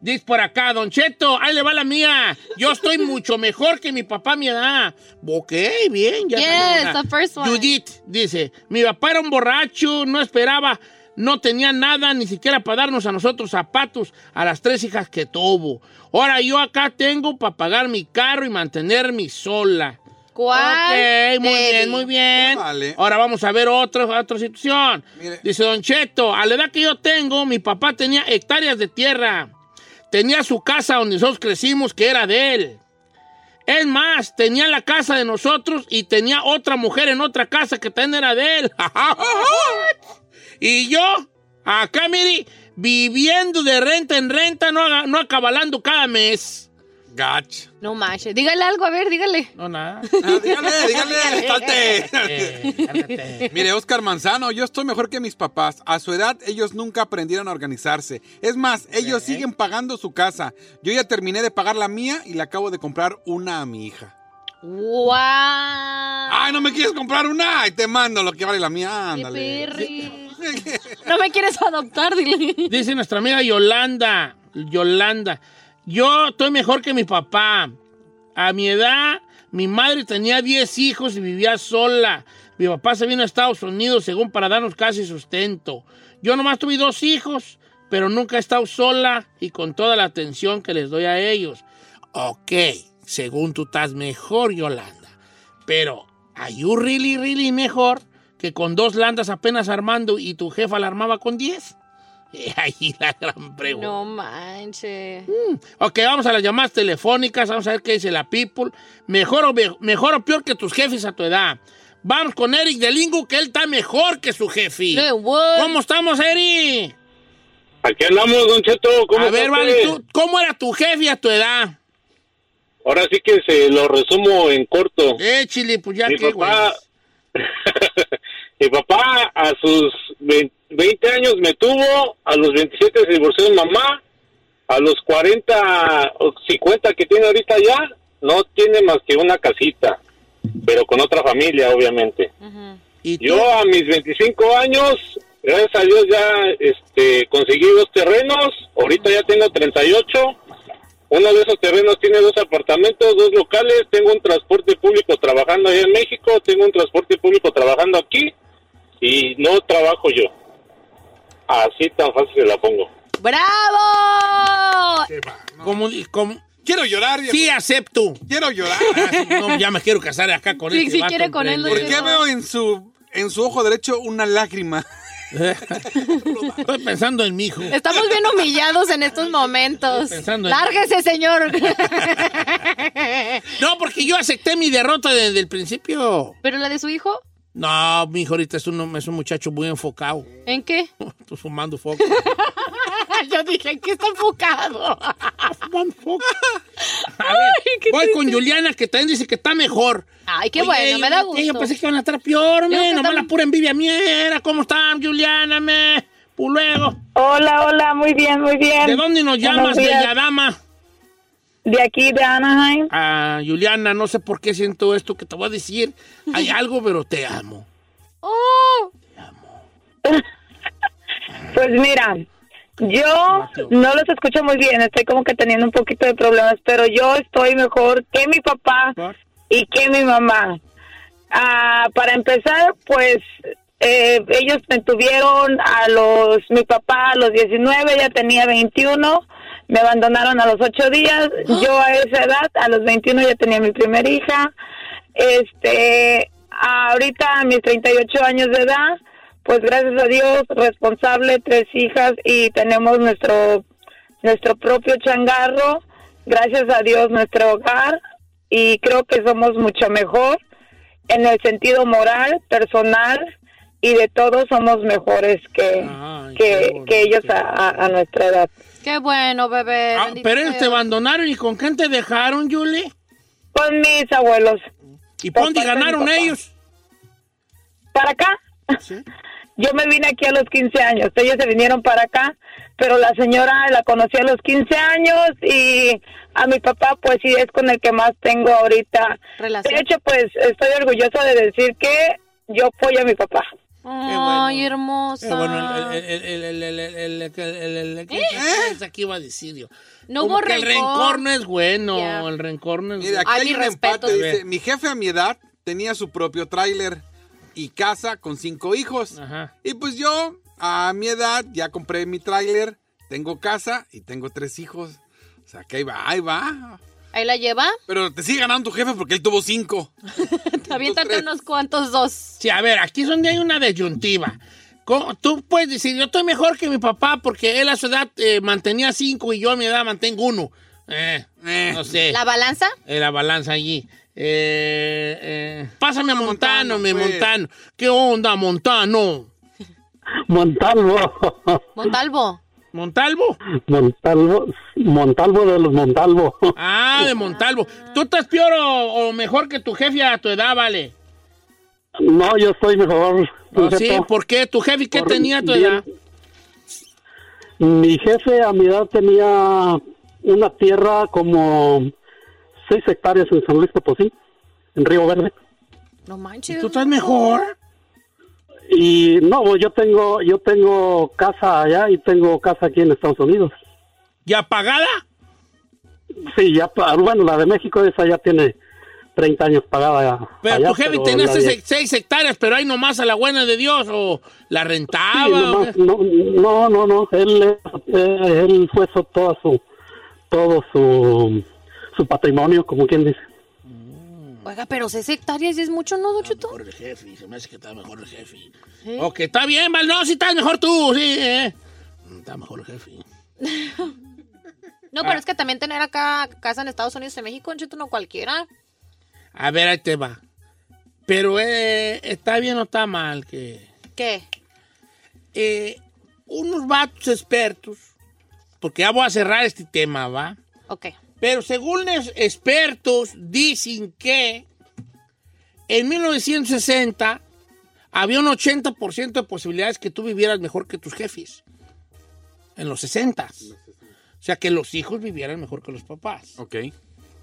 Dice por acá, Don Cheto, ahí le va la mía. Yo estoy mucho mejor que mi papá a mi edad. Ok, bien, ya Yes, the first one. Judith dice, mi papá era un borracho, no esperaba, no tenía nada, ni siquiera para darnos a nosotros zapatos a las tres hijas que tuvo. Ahora yo acá tengo para pagar mi carro y mantenerme sola. ¿Cuál? Ok, muy bien, muy bien. Ahora vamos a ver otra, otra situación. Dice Don Cheto, a la edad que yo tengo, mi papá tenía hectáreas de tierra. Tenía su casa donde nosotros crecimos, que era de él. Es más, tenía la casa de nosotros y tenía otra mujer en otra casa que también era de él. y yo, acá, mire, viviendo de renta en renta, no, no acabalando cada mes. Gach. No manches. Dígale algo, a ver, dígale. No, nada. Ah, dígale, dígale, salte. Eh, Mire, Oscar Manzano, yo estoy mejor que mis papás. A su edad, ellos nunca aprendieron a organizarse. Es más, ellos siguen pagando su casa. Yo ya terminé de pagar la mía y le acabo de comprar una a mi hija. ¡Wow! Ay, ¿no me quieres comprar una? Ay, te mando lo que vale la mía. Ándale. Perri. No me quieres adoptar, dile. Dice nuestra amiga Yolanda, Yolanda, yo estoy mejor que mi papá. A mi edad, mi madre tenía 10 hijos y vivía sola. Mi papá se vino a Estados Unidos, según para darnos casi sustento. Yo nomás tuve dos hijos, pero nunca he estado sola y con toda la atención que les doy a ellos. Ok, según tú estás mejor, Yolanda. Pero, ¿are you really, really mejor que con dos landas apenas armando y tu jefa la armaba con 10? Ahí la gran pregunta. No manches. Ok, vamos a las llamadas telefónicas, vamos a ver qué dice la people. Mejor o, me- mejor o peor que tus jefes a tu edad. Vamos con Eric de Lingo, que él está mejor que su jefe. ¿Cómo estamos, Eric? Aquí andamos, Don Cheto. ¿Cómo a ver, vale? ¿tú- ¿cómo era tu jefe a tu edad? Ahora sí que se lo resumo en corto. Eh, Chile, pues ya mi que, papá, mi papá a sus 20 20 años me tuvo, a los 27 se divorció de mamá, a los 40 o 50 que tiene ahorita ya, no tiene más que una casita, pero con otra familia, obviamente. Yo a mis 25 años, gracias a Dios ya este, conseguí dos terrenos, ahorita ya tengo 38. Uno de esos terrenos tiene dos apartamentos, dos locales, tengo un transporte público trabajando allá en México, tengo un transporte público trabajando aquí y no trabajo yo. Así tan fácil se la pongo. ¡Bravo! Como, como- Quiero llorar. Sí, acepto. Quiero llorar. No, ya me quiero casar acá con Sí, este vato quiere con él, ¿Por qué veo en su, en su ojo derecho una lágrima? Estoy pensando en mi hijo. Estamos bien humillados en estos momentos. pensando en- Lárguese, señor. No, porque yo acepté mi derrota desde el principio. ¿Pero la de su hijo? No, mi hijo ahorita es un, es un muchacho muy enfocado. ¿En qué? Estoy fumando foco. Yo dije, ¿en qué está enfocado? fumando foco. A ver, voy con Juliana, que también dice que está mejor. Ay, qué Oye, bueno, me da gusto. Yo pensé que iban a estar peor, me. Nomás la pura envidia mía. ¿Cómo están, Juliana, me? Pues luego. Hola, hola, muy bien, muy bien. ¿De dónde nos llamas, bella dama? De aquí, de Anaheim. Ah, Juliana, no sé por qué siento esto que te voy a decir. Hay algo, pero te amo. ¡Oh! Pues mira, yo no los escucho muy bien, estoy como que teniendo un poquito de problemas, pero yo estoy mejor que mi papá y que mi mamá. Ah, para empezar, pues eh, ellos me tuvieron a los, mi papá a los 19, ella tenía 21, me abandonaron a los 8 días, yo a esa edad, a los 21 ya tenía mi primera hija, este, ahorita a mis 38 años de edad, pues gracias a Dios, responsable, tres hijas y tenemos nuestro, nuestro propio changarro, gracias a Dios nuestro hogar y creo que somos mucho mejor en el sentido moral, personal y de todos somos mejores que, que, que ellos a nuestra edad. Qué bueno, bebé. Ah, pero ellos te abandonaron y con quién te dejaron, Julie? Con mis abuelos. ¿Y por dónde ganaron ellos? ¿Para acá? Yo me vine aquí a los 15 años. Ellos se vinieron para acá, pero la señora la conocí a los 15 años y a mi papá, pues sí, es con el que más tengo ahorita. Relación. De hecho, pues estoy orgullosa de decir que yo apoyo a mi papá. Ay, hermosa. bueno, el, aquí iba a decir yo. No hubo rencor. El rencor no es bueno. El rencor no es bueno. Aquí hay un empate. Dice, mi jefe a mi edad tenía su propio tráiler y casa con cinco hijos. Ajá. Y pues yo, a mi edad, ya compré mi tráiler, tengo casa y tengo tres hijos. O sea, que ahí va, ahí va. Ahí la lleva. Pero te sigue ganando tu jefe porque él tuvo cinco. Aviéntate unos cuantos dos. Sí, a ver, aquí es donde hay una disyuntiva. ¿Cómo? Tú puedes decir, yo estoy mejor que mi papá porque él a su edad eh, mantenía cinco y yo a mi edad mantengo uno. Eh, no sé. ¿La balanza? Eh, la balanza allí. Eh, eh, pásame a Montano, mi pues. Montano. ¿Qué onda, Montano? Montalvo. Montalvo. ¿Montalvo? Montalvo. Montalvo de los Montalvo. Ah, de Montalvo. ¿Tú estás peor o, o mejor que tu jefe a tu edad, vale? No, yo estoy mejor. Oh, Don sí. ¿por qué? ¿Tu jefe qué Por- tenía a tu bien. edad? Mi jefe a mi edad tenía una tierra como seis hectáreas en San Luis Potosí, en Río Verde. No manches. ¿Tú estás mejor? Y no, yo tengo, yo tengo casa allá y tengo casa aquí en Estados Unidos. ¿Ya pagada? Sí, ya, bueno, la de México esa ya tiene 30 años pagada. Pero allá, tu jefe tenía la seis, de- seis hectáreas, pero ahí nomás a la buena de Dios, o la Sí, rentaba. nomás, qué? no, no, no, no, él, eh, él fue so- toda su, todo su, su patrimonio, como quien dice. Oiga, pero seis hectáreas es mucho, ¿no, Don Cheto? Mejor el jefe, se me hace que está mejor el jefe. ¿Sí? Ok, está bien, Val, no, si estás mejor tú, sí, eh. Está mejor el jefe. No, Ah. pero es que también tener acá casa en Estados Unidos y en México, Don Cheto, no cualquiera. A ver, ahí te va. Pero eh, está bien o está mal que ¿Qué? eh, unos vatos expertos, porque ya voy a cerrar este tema, ¿va? Ok. Pero según los expertos dicen que en 1960 había un 80% de posibilidades que tú vivieras mejor que tus jefes. En los 60. O sea, que los hijos vivieran mejor que los papás. Ok.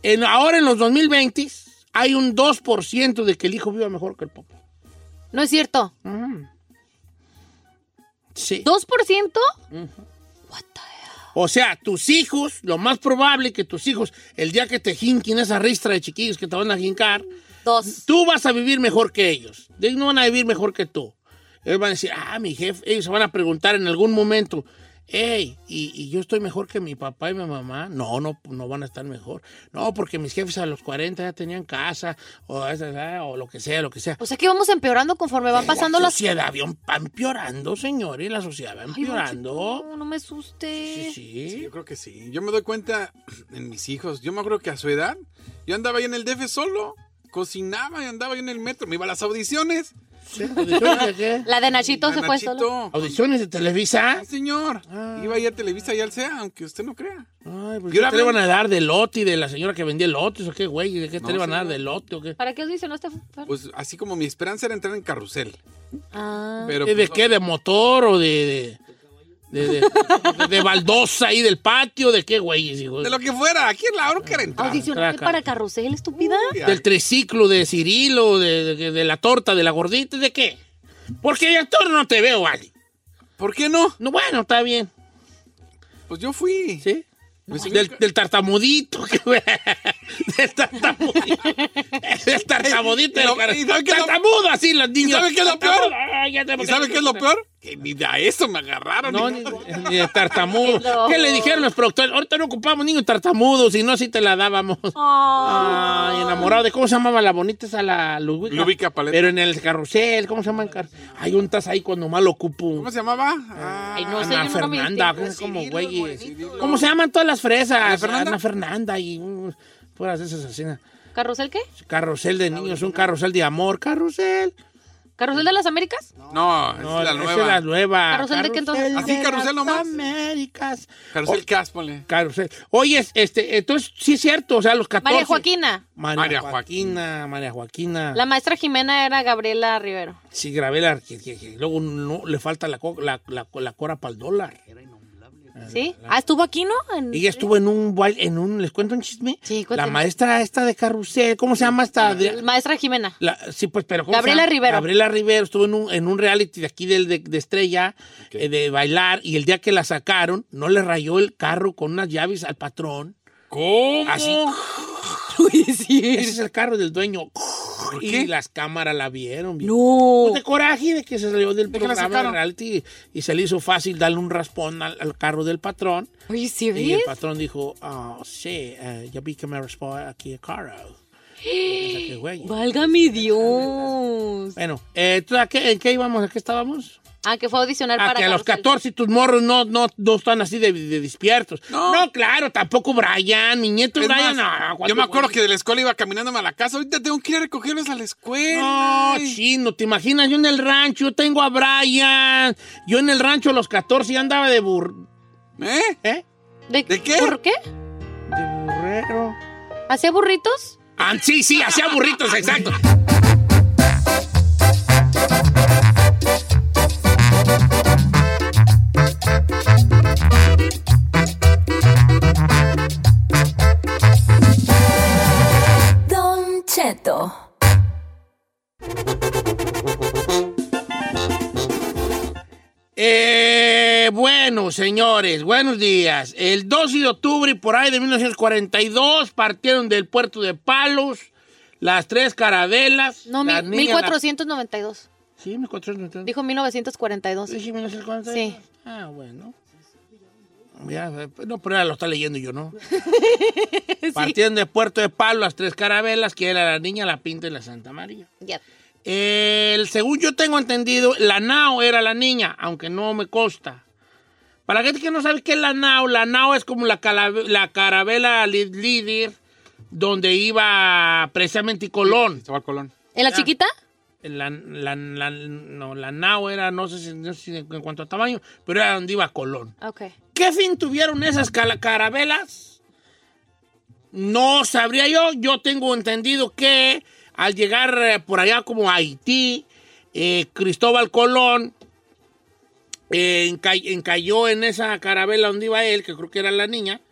En, ahora en los 2020 hay un 2% de que el hijo viva mejor que el papá. No es cierto. Sí. ¿2%? O sea, tus hijos, lo más probable que tus hijos, el día que te jinquen esa ristra de chiquillos que te van a jincar, Dos. tú vas a vivir mejor que ellos. Ellos no van a vivir mejor que tú. Ellos van a decir, ah, mi jefe, ellos se van a preguntar en algún momento, hey, ¿y, y yo estoy mejor que mi papá y mi mamá? No, no, no van a estar mejor. No, porque mis jefes a los 40 ya tenían casa, o, o lo que sea, lo que sea. O sea que vamos empeorando conforme van pasando la las... sociedad va empeorando, señores, la sociedad va empeorando. No, no me asuste. Sí, yo creo que sí. Yo me doy cuenta en mis hijos. Yo me acuerdo que a su edad, yo andaba ahí en el DF solo, cocinaba y andaba ahí en el metro. Me iba a las audiciones. ¿Audiciones de qué? La de Nachito se fue Nachito. solo. ¿Audiciones de Televisa? Sí, señor. Iba ahí a Televisa y al SEA, aunque usted no crea. Ay, pues, Yo ¿qué te le van a dar de lote y de la señora que vendía lotes o qué, güey? ¿De qué te le van a dar de lote o qué? ¿Para qué audicionaste? Pues así como mi esperanza era entrar en carrusel. Ah. Pero, ¿De, de pues, qué? ¿De motor o de, de, de, de- de- de baldosa ahí del patio? ¿De qué, güey? De lo que fuera, aquí en la era entrar. ¿Audicionaste para carrusel, estúpida? ¿Del triciclo de Cirilo? De, de- de la torta de la gordita? ¿De qué? Porque de actor no te veo, vale. ¿Por qué no? No, bueno, está bien. Pues yo fui. ¿Sí? Del, del tartamudito. que- del tartamudito. del tartamudito. ¿Y del y es lo- tartamudo, así los ¿Y niños. sabe qué es lo peor? ¿Y sabe qué es lo peor? Que ni de a eso me agarraron. No, ni ni, de tartamudo. No. ¿Qué le dijeron los productores? Ahorita no ocupamos niños tartamudos, si no, sí te la dábamos. Ay, enamorado de cómo se llamaba la bonita esa la Lubica. Lubica Paleta. Pero en el carrusel, ¿cómo se llama el carrusel? Hay un tas ahí cuando lo ocupo. ¿Cómo se llamaba? Ah, Ay, no sé, Ana Fernanda, como güey. ¿Cómo se llaman todas las fresas? ¿Ana Ana Fernanda? Y uh, de esas así. ¿Carrusel qué? Carrusel de niños, un carrusel de amor, carrusel. ¿Carrusel de las Américas? No, esa No, es la esa nueva. es la nueva. ¿Carrusel de qué entonces? ¿Así de carrusel las nomás? Américas. Carrusel Cast, ponle. Carrusel. Oye, este, entonces, sí es cierto, o sea, los 14. María Joaquina. María, María Joaquina, María Joaquina. La maestra Jimena era Gabriela Rivero. Sí, grabé la... que- que- que luego no le falta la, la, la cora para el dólar. ¿Sí? Ah, estuvo aquí, ¿no? En- Ella estuvo en un baile, en un, ¿les cuento un chisme? Sí, La cuéntame. maestra esta de carrusel, ¿cómo se llama esta? De- Maestra Jimena. la- sí, pues, pero ¿cómo se Gabriela llama? Rivero. Gabriela Rivero estuvo en un, en un reality de aquí del, de, de Estrella, eh, de bailar, y el día que la sacaron, no le rayó el carro con unas llaves al patrón. ¿Cómo? Así. Ese es el carro del dueño. Y las cámaras la vieron. bien. Pues de coraje de que se salió del ¿De qué la programa de reality y se le hizo fácil darle un raspón al, al carro del patrón. Oye, ¿sí Y el ves? patrón dijo, ah, sí, eh, ya vi que me raspó aquí el carro. Mi Dios. Bueno, eh, ¿tú a qué, ¿en qué íbamos? ¿A qué estábamos? Ah, que fue a audicionar Ah, para que a los Carrusel. 14 tus morros no, no, no están así de, de despiertos. No. claro, tampoco Brian, mi nieto Es Brian. más, no, yo me acuerdo que de la escuela iba caminándome a la casa. Ahorita tengo que ir a recogerlos a la escuela. No, chino, ¿te imaginas? Yo en el rancho, yo tengo a Brian. Yo en el rancho a los 14 ya andaba de bur... ¿Eh? ¿Eh? ¿De, qué? ¿Por qué? De burrero. ¿Hacía burritos? Ah, sí, sí, hacía burritos, exacto. Eh, bueno, señores, buenos días. El 12 de octubre, por ahí de 1942, partieron del puerto de Palos las tres carabelas. No, mi- la niña, 1492. la- Sí, 1492. Dijo 1942. Dije 1942. Sí. Ah, bueno. Ya, eh, no, pero ya lo está leyendo yo, ¿no? Partieron de Puerto de Palo las tres carabelas, que era la niña, la pinta y la Santa María. Ya. El, según yo tengo entendido, la Nao era la niña, aunque no me consta. Para la gente que no sabe qué es la Nao, la Nao es como la, carabela líder donde iba precisamente Colón. Estaba Colón. ¿En la Ya. chiquita? La, la, la- no, la Nao era, no sé, si, no sé si en cuanto a tamaño, pero era donde iba Colón. Ok. ¿Qué fin tuvieron esas carabelas? No sabría yo. Yo tengo entendido que al llegar eh, por allá como a Haití, eh, Cristóbal Colón eh, en esa carabela donde iba él, que creo que era la niña.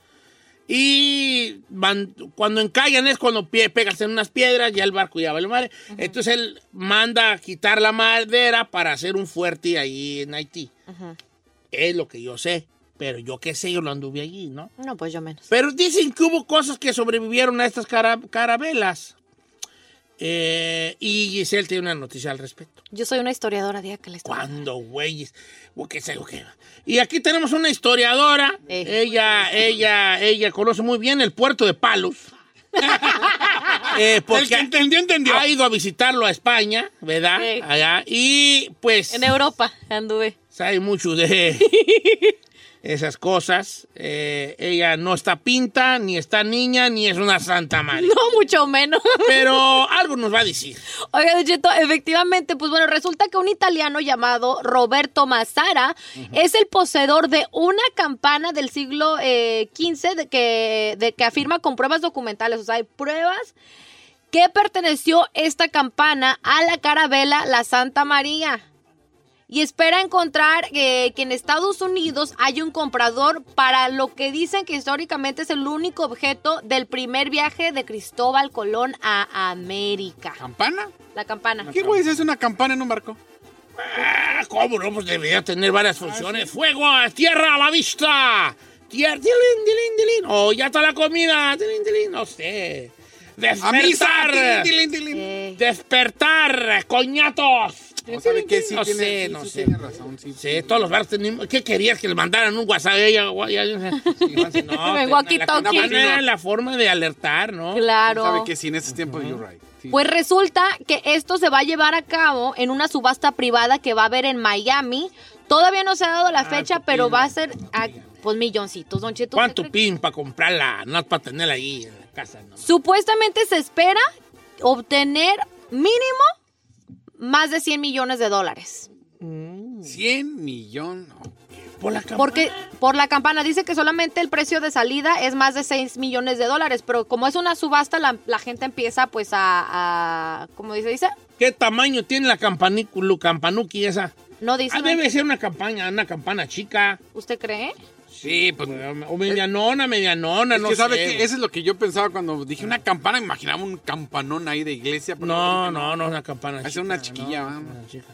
Y van- cuando encallan es cuando pie- pegas en unas piedras, ya el barco ya va el mar. Entonces él manda a quitar la madera para hacer un fuerte ahí en Haití. Es lo que yo sé. Pero yo qué sé, yo lo anduve allí, ¿no? No, pues yo menos. Pero dicen que hubo cosas que sobrevivieron a estas cara- carabelas. Eh, y Giselle tiene una noticia al respecto. Yo soy una historiadora, diga que la historia. ¿Cuándo, güeyes? O qué sé, qué. Y aquí tenemos una historiadora. Ella, ella, ella conoce muy bien el puerto de Palos. Eh, porque El que entendió, entendió. Ha ido a visitarlo a España, ¿verdad? Allá. Y pues. En Europa anduve. Sabe mucho de esas cosas. Eh, ella no está pinta, ni está niña, ni es una Santa María. No, mucho menos. Pero algo nos va a decir. Oiga, Don Cheto, efectivamente, pues bueno, resulta que un italiano llamado Roberto Mazzara es el poseedor de una campana del siglo eh, XV de que, de que afirma con pruebas documentales, o sea, hay pruebas que perteneció esta campana a la carabela La Santa María. Y espera encontrar eh, que en Estados Unidos hay un comprador para lo que dicen que históricamente es el único objeto del primer viaje de Cristóbal Colón a América. ¿Campana? La campana. ¿Qué güey es una campana en un barco? Ah, ¿Cómo no? Pues debería tener varias funciones. ¡Fuego! ¡Tierra a la vista! ¡Tierra! ¡Oh, ya está la comida! ¡Tilín, tilín! No sé. ¡A misa! ¡Despertar! Tilín. ¡Despertar! ¡Coñatos! No sabe que sí no tiene- sé, sí, no sí sé. tiene razón, sí. Sí, todos los barcos tenemos... ¿Qué querías? ¿Que le mandaran un WhatsApp ella? No, te- walkie-talkie. la, forma de alertar, ¿no? Claro. Sabe que sí, en esos tiempos, you're right. Pues resulta que esto se va a llevar a cabo en una subasta privada que va a haber en Miami. Todavía no se ha dado la fecha, pero va a ser a, pues milloncitos, Don Cheto. ¿Cuánto pin para comprarla? No para tenerla ahí en la casa, ¿no? Supuestamente se espera obtener mínimo más de 100 millones de dólares. 100 millones. Por la campana. Porque por la campana dice que solamente el precio de salida es más de 6 millones de dólares, pero como es una subasta, la, la gente empieza pues a, a ¿cómo dice? Dice, ¿Qué tamaño tiene la campanícula, campanuki esa? no dice. Ah, debe ser una campaña, una campana chica. ¿Usted cree? Sí, pues. O medianona, medianona, Es no que sé. sabe que eso es lo que yo pensaba cuando dije una campana, me imaginaba un campanón ahí de iglesia. pero No, no, no es una campana Es chica. una chiquilla, no, vamos. una chica.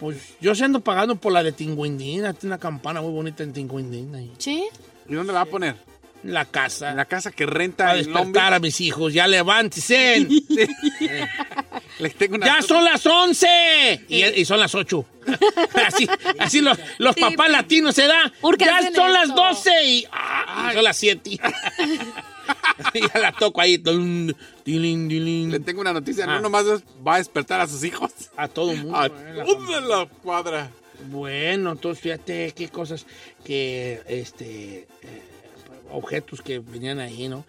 Pues yo se ando pagando por la de Tinguindina. Tiene una campana muy bonita en Tinguindina. ahí. Sí. ¿Y dónde la va a poner? La casa. La casa que renta despertar Beach. a mis hijos. Ya levántense. Les tengo una ¡Ya son las 11! Y, y son las 8. así así los, los papás latinos se dan. qué Ya son las eso? 12 y, ah, y son las 7. ya la toco ahí. Dun, dilin, dilin. Le tengo una noticia. Ah. No nomás va a despertar a sus hijos. A todo el mundo. A eh, la toda la cuadra. Bueno, entonces fíjate qué cosas que, este, eh, objetos que venían ahí, ¿no?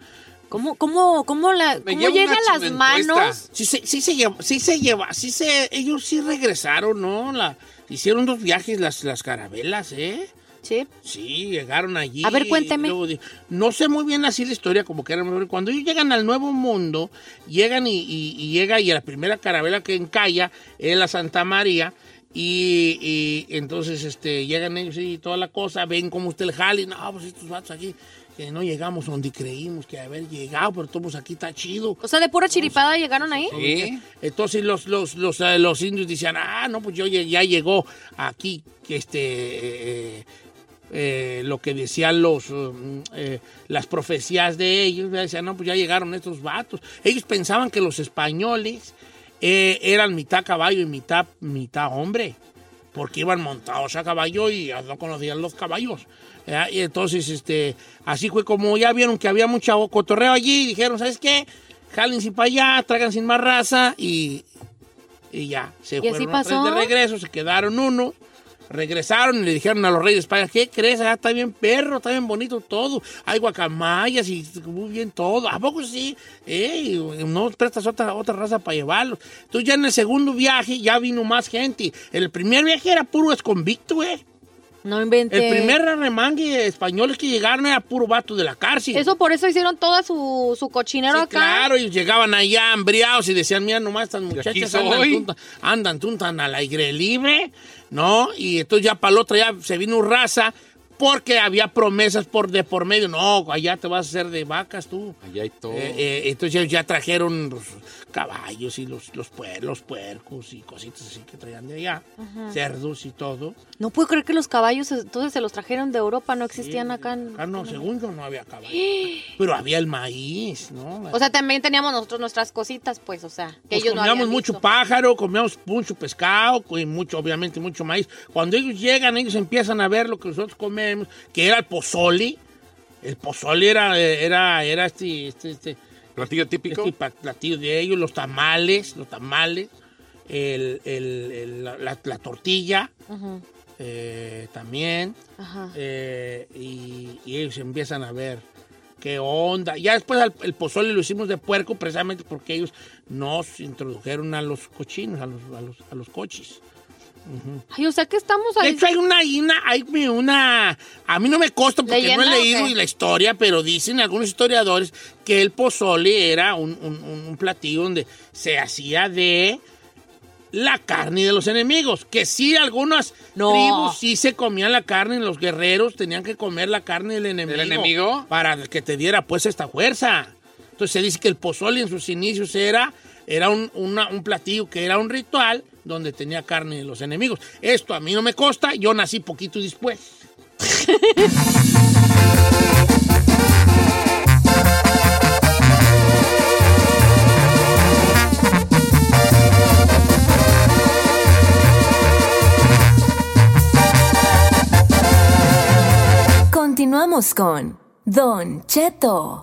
¿Cómo, cómo, cómo, la, Me cómo llevo llegan las manos? Sí, se- sí se lleva, sí se lleva, sí se, ellos sí regresaron, ¿no? La, hicieron dos viajes las, las carabelas, ¿eh? Sí. Sí, llegaron allí. A ver, cuénteme. luego no sé muy bien así la historia, como que era mejor. Cuando ellos llegan al Nuevo Mundo, llegan y, y- y llega y la primera carabela que encalla es la Santa María. Y, y entonces este, llegan ellos y toda la cosa, ven cómo está el jale. No, pues estos vatos aquí, que no llegamos donde creímos que haber llegado, pero todos aquí está chido. O sea, de pura chiripada llegaron ahí. Entonces los, los, los, eh, los indios decían, ah, no, pues yo ya, ya llegó aquí que este, eh, eh, lo que decían los, um, eh, las profecías de ellos. Decían, no, pues ya llegaron estos vatos. Ellos pensaban que los españoles eh, eran mitad caballo y mitad, mitad hombre, porque iban montados a caballo y no conocían los caballos. Y entonces, este, así fue como ya vieron que había mucha cotorreo allí, y dijeron, ¿sabes qué? Jálense para allá, traigan sin más raza y, y ya. Se ¿Y así fueron los tres de regreso, se quedaron uno. Regresaron y le dijeron a los reyes de España, ¿qué crees? Ah, está bien perro, está bien bonito todo. Hay guacamayas y muy bien todo. ¿A poco sí? Ey, no prestas otra, otra raza para llevarlos. Entonces ya en el segundo viaje ya vino más gente. El primer viaje era puro esconvicto, ¿eh? No inventé. El primer remangue españoles que llegaron era puro vato de la cárcel. Eso por eso hicieron todo su, su cochinero acá. Claro, y llegaban allá hambriados y decían, mira, nomás estas muchachas andan, tunta- andan tuntan al aire libre, ¿no? Y entonces ya para el otro ya se vino raza porque había promesas por de por medio. No, allá te vas a hacer de vacas tú. Allá hay todo. Eh, eh, entonces ya, ya trajeron caballos y los, los, puer- los puercos y cositas así que traían de allá, Ajá. cerdos y todo. No puedo creer que los caballos entonces se los trajeron de Europa, no existían acá. En... Acá no, según yo no había caballos. Pero había el maíz, ¿no? O sea, también teníamos nosotros nuestras cositas, pues, o sea, que Pues ellos no comíamos habían mucho visto. pájaro, comíamos mucho pescado, y mucho, obviamente, mucho maíz. Cuando ellos llegan, ellos empiezan a ver lo que nosotros comemos, que era el pozole. El pozole era, era, era este, este, este platillo típico. Este platillo de ellos, los tamales, los tamales, el, el- el- la, la- la tortilla eh, también. Ajá. Eh, y, y ellos empiezan a ver qué onda. Ya después al- el pozole lo hicimos de puerco precisamente porque ellos nos introdujeron a los cochinos, a los, a los, a los coches. Ujú. Ay, o sea que estamos De ahí. hecho, hay una, hay una, hay una, a mí no me consta porque no ¿Leyenda he leído la historia, pero dicen algunos historiadores que el pozole era un, un- un- un platillo donde se hacía de la carne de los enemigos, que sí algunas No. tribus sí se comían la carne, los guerreros tenían que comer la carne del enemigo, enemigo? para que te diera pues esta fuerza. Entonces se dice que el pozole en sus inicios era, era un, un platillo que era un ritual donde tenía carne de los enemigos. Esto a mí no me consta, yo nací poquito después. Continuamos con Don Cheto.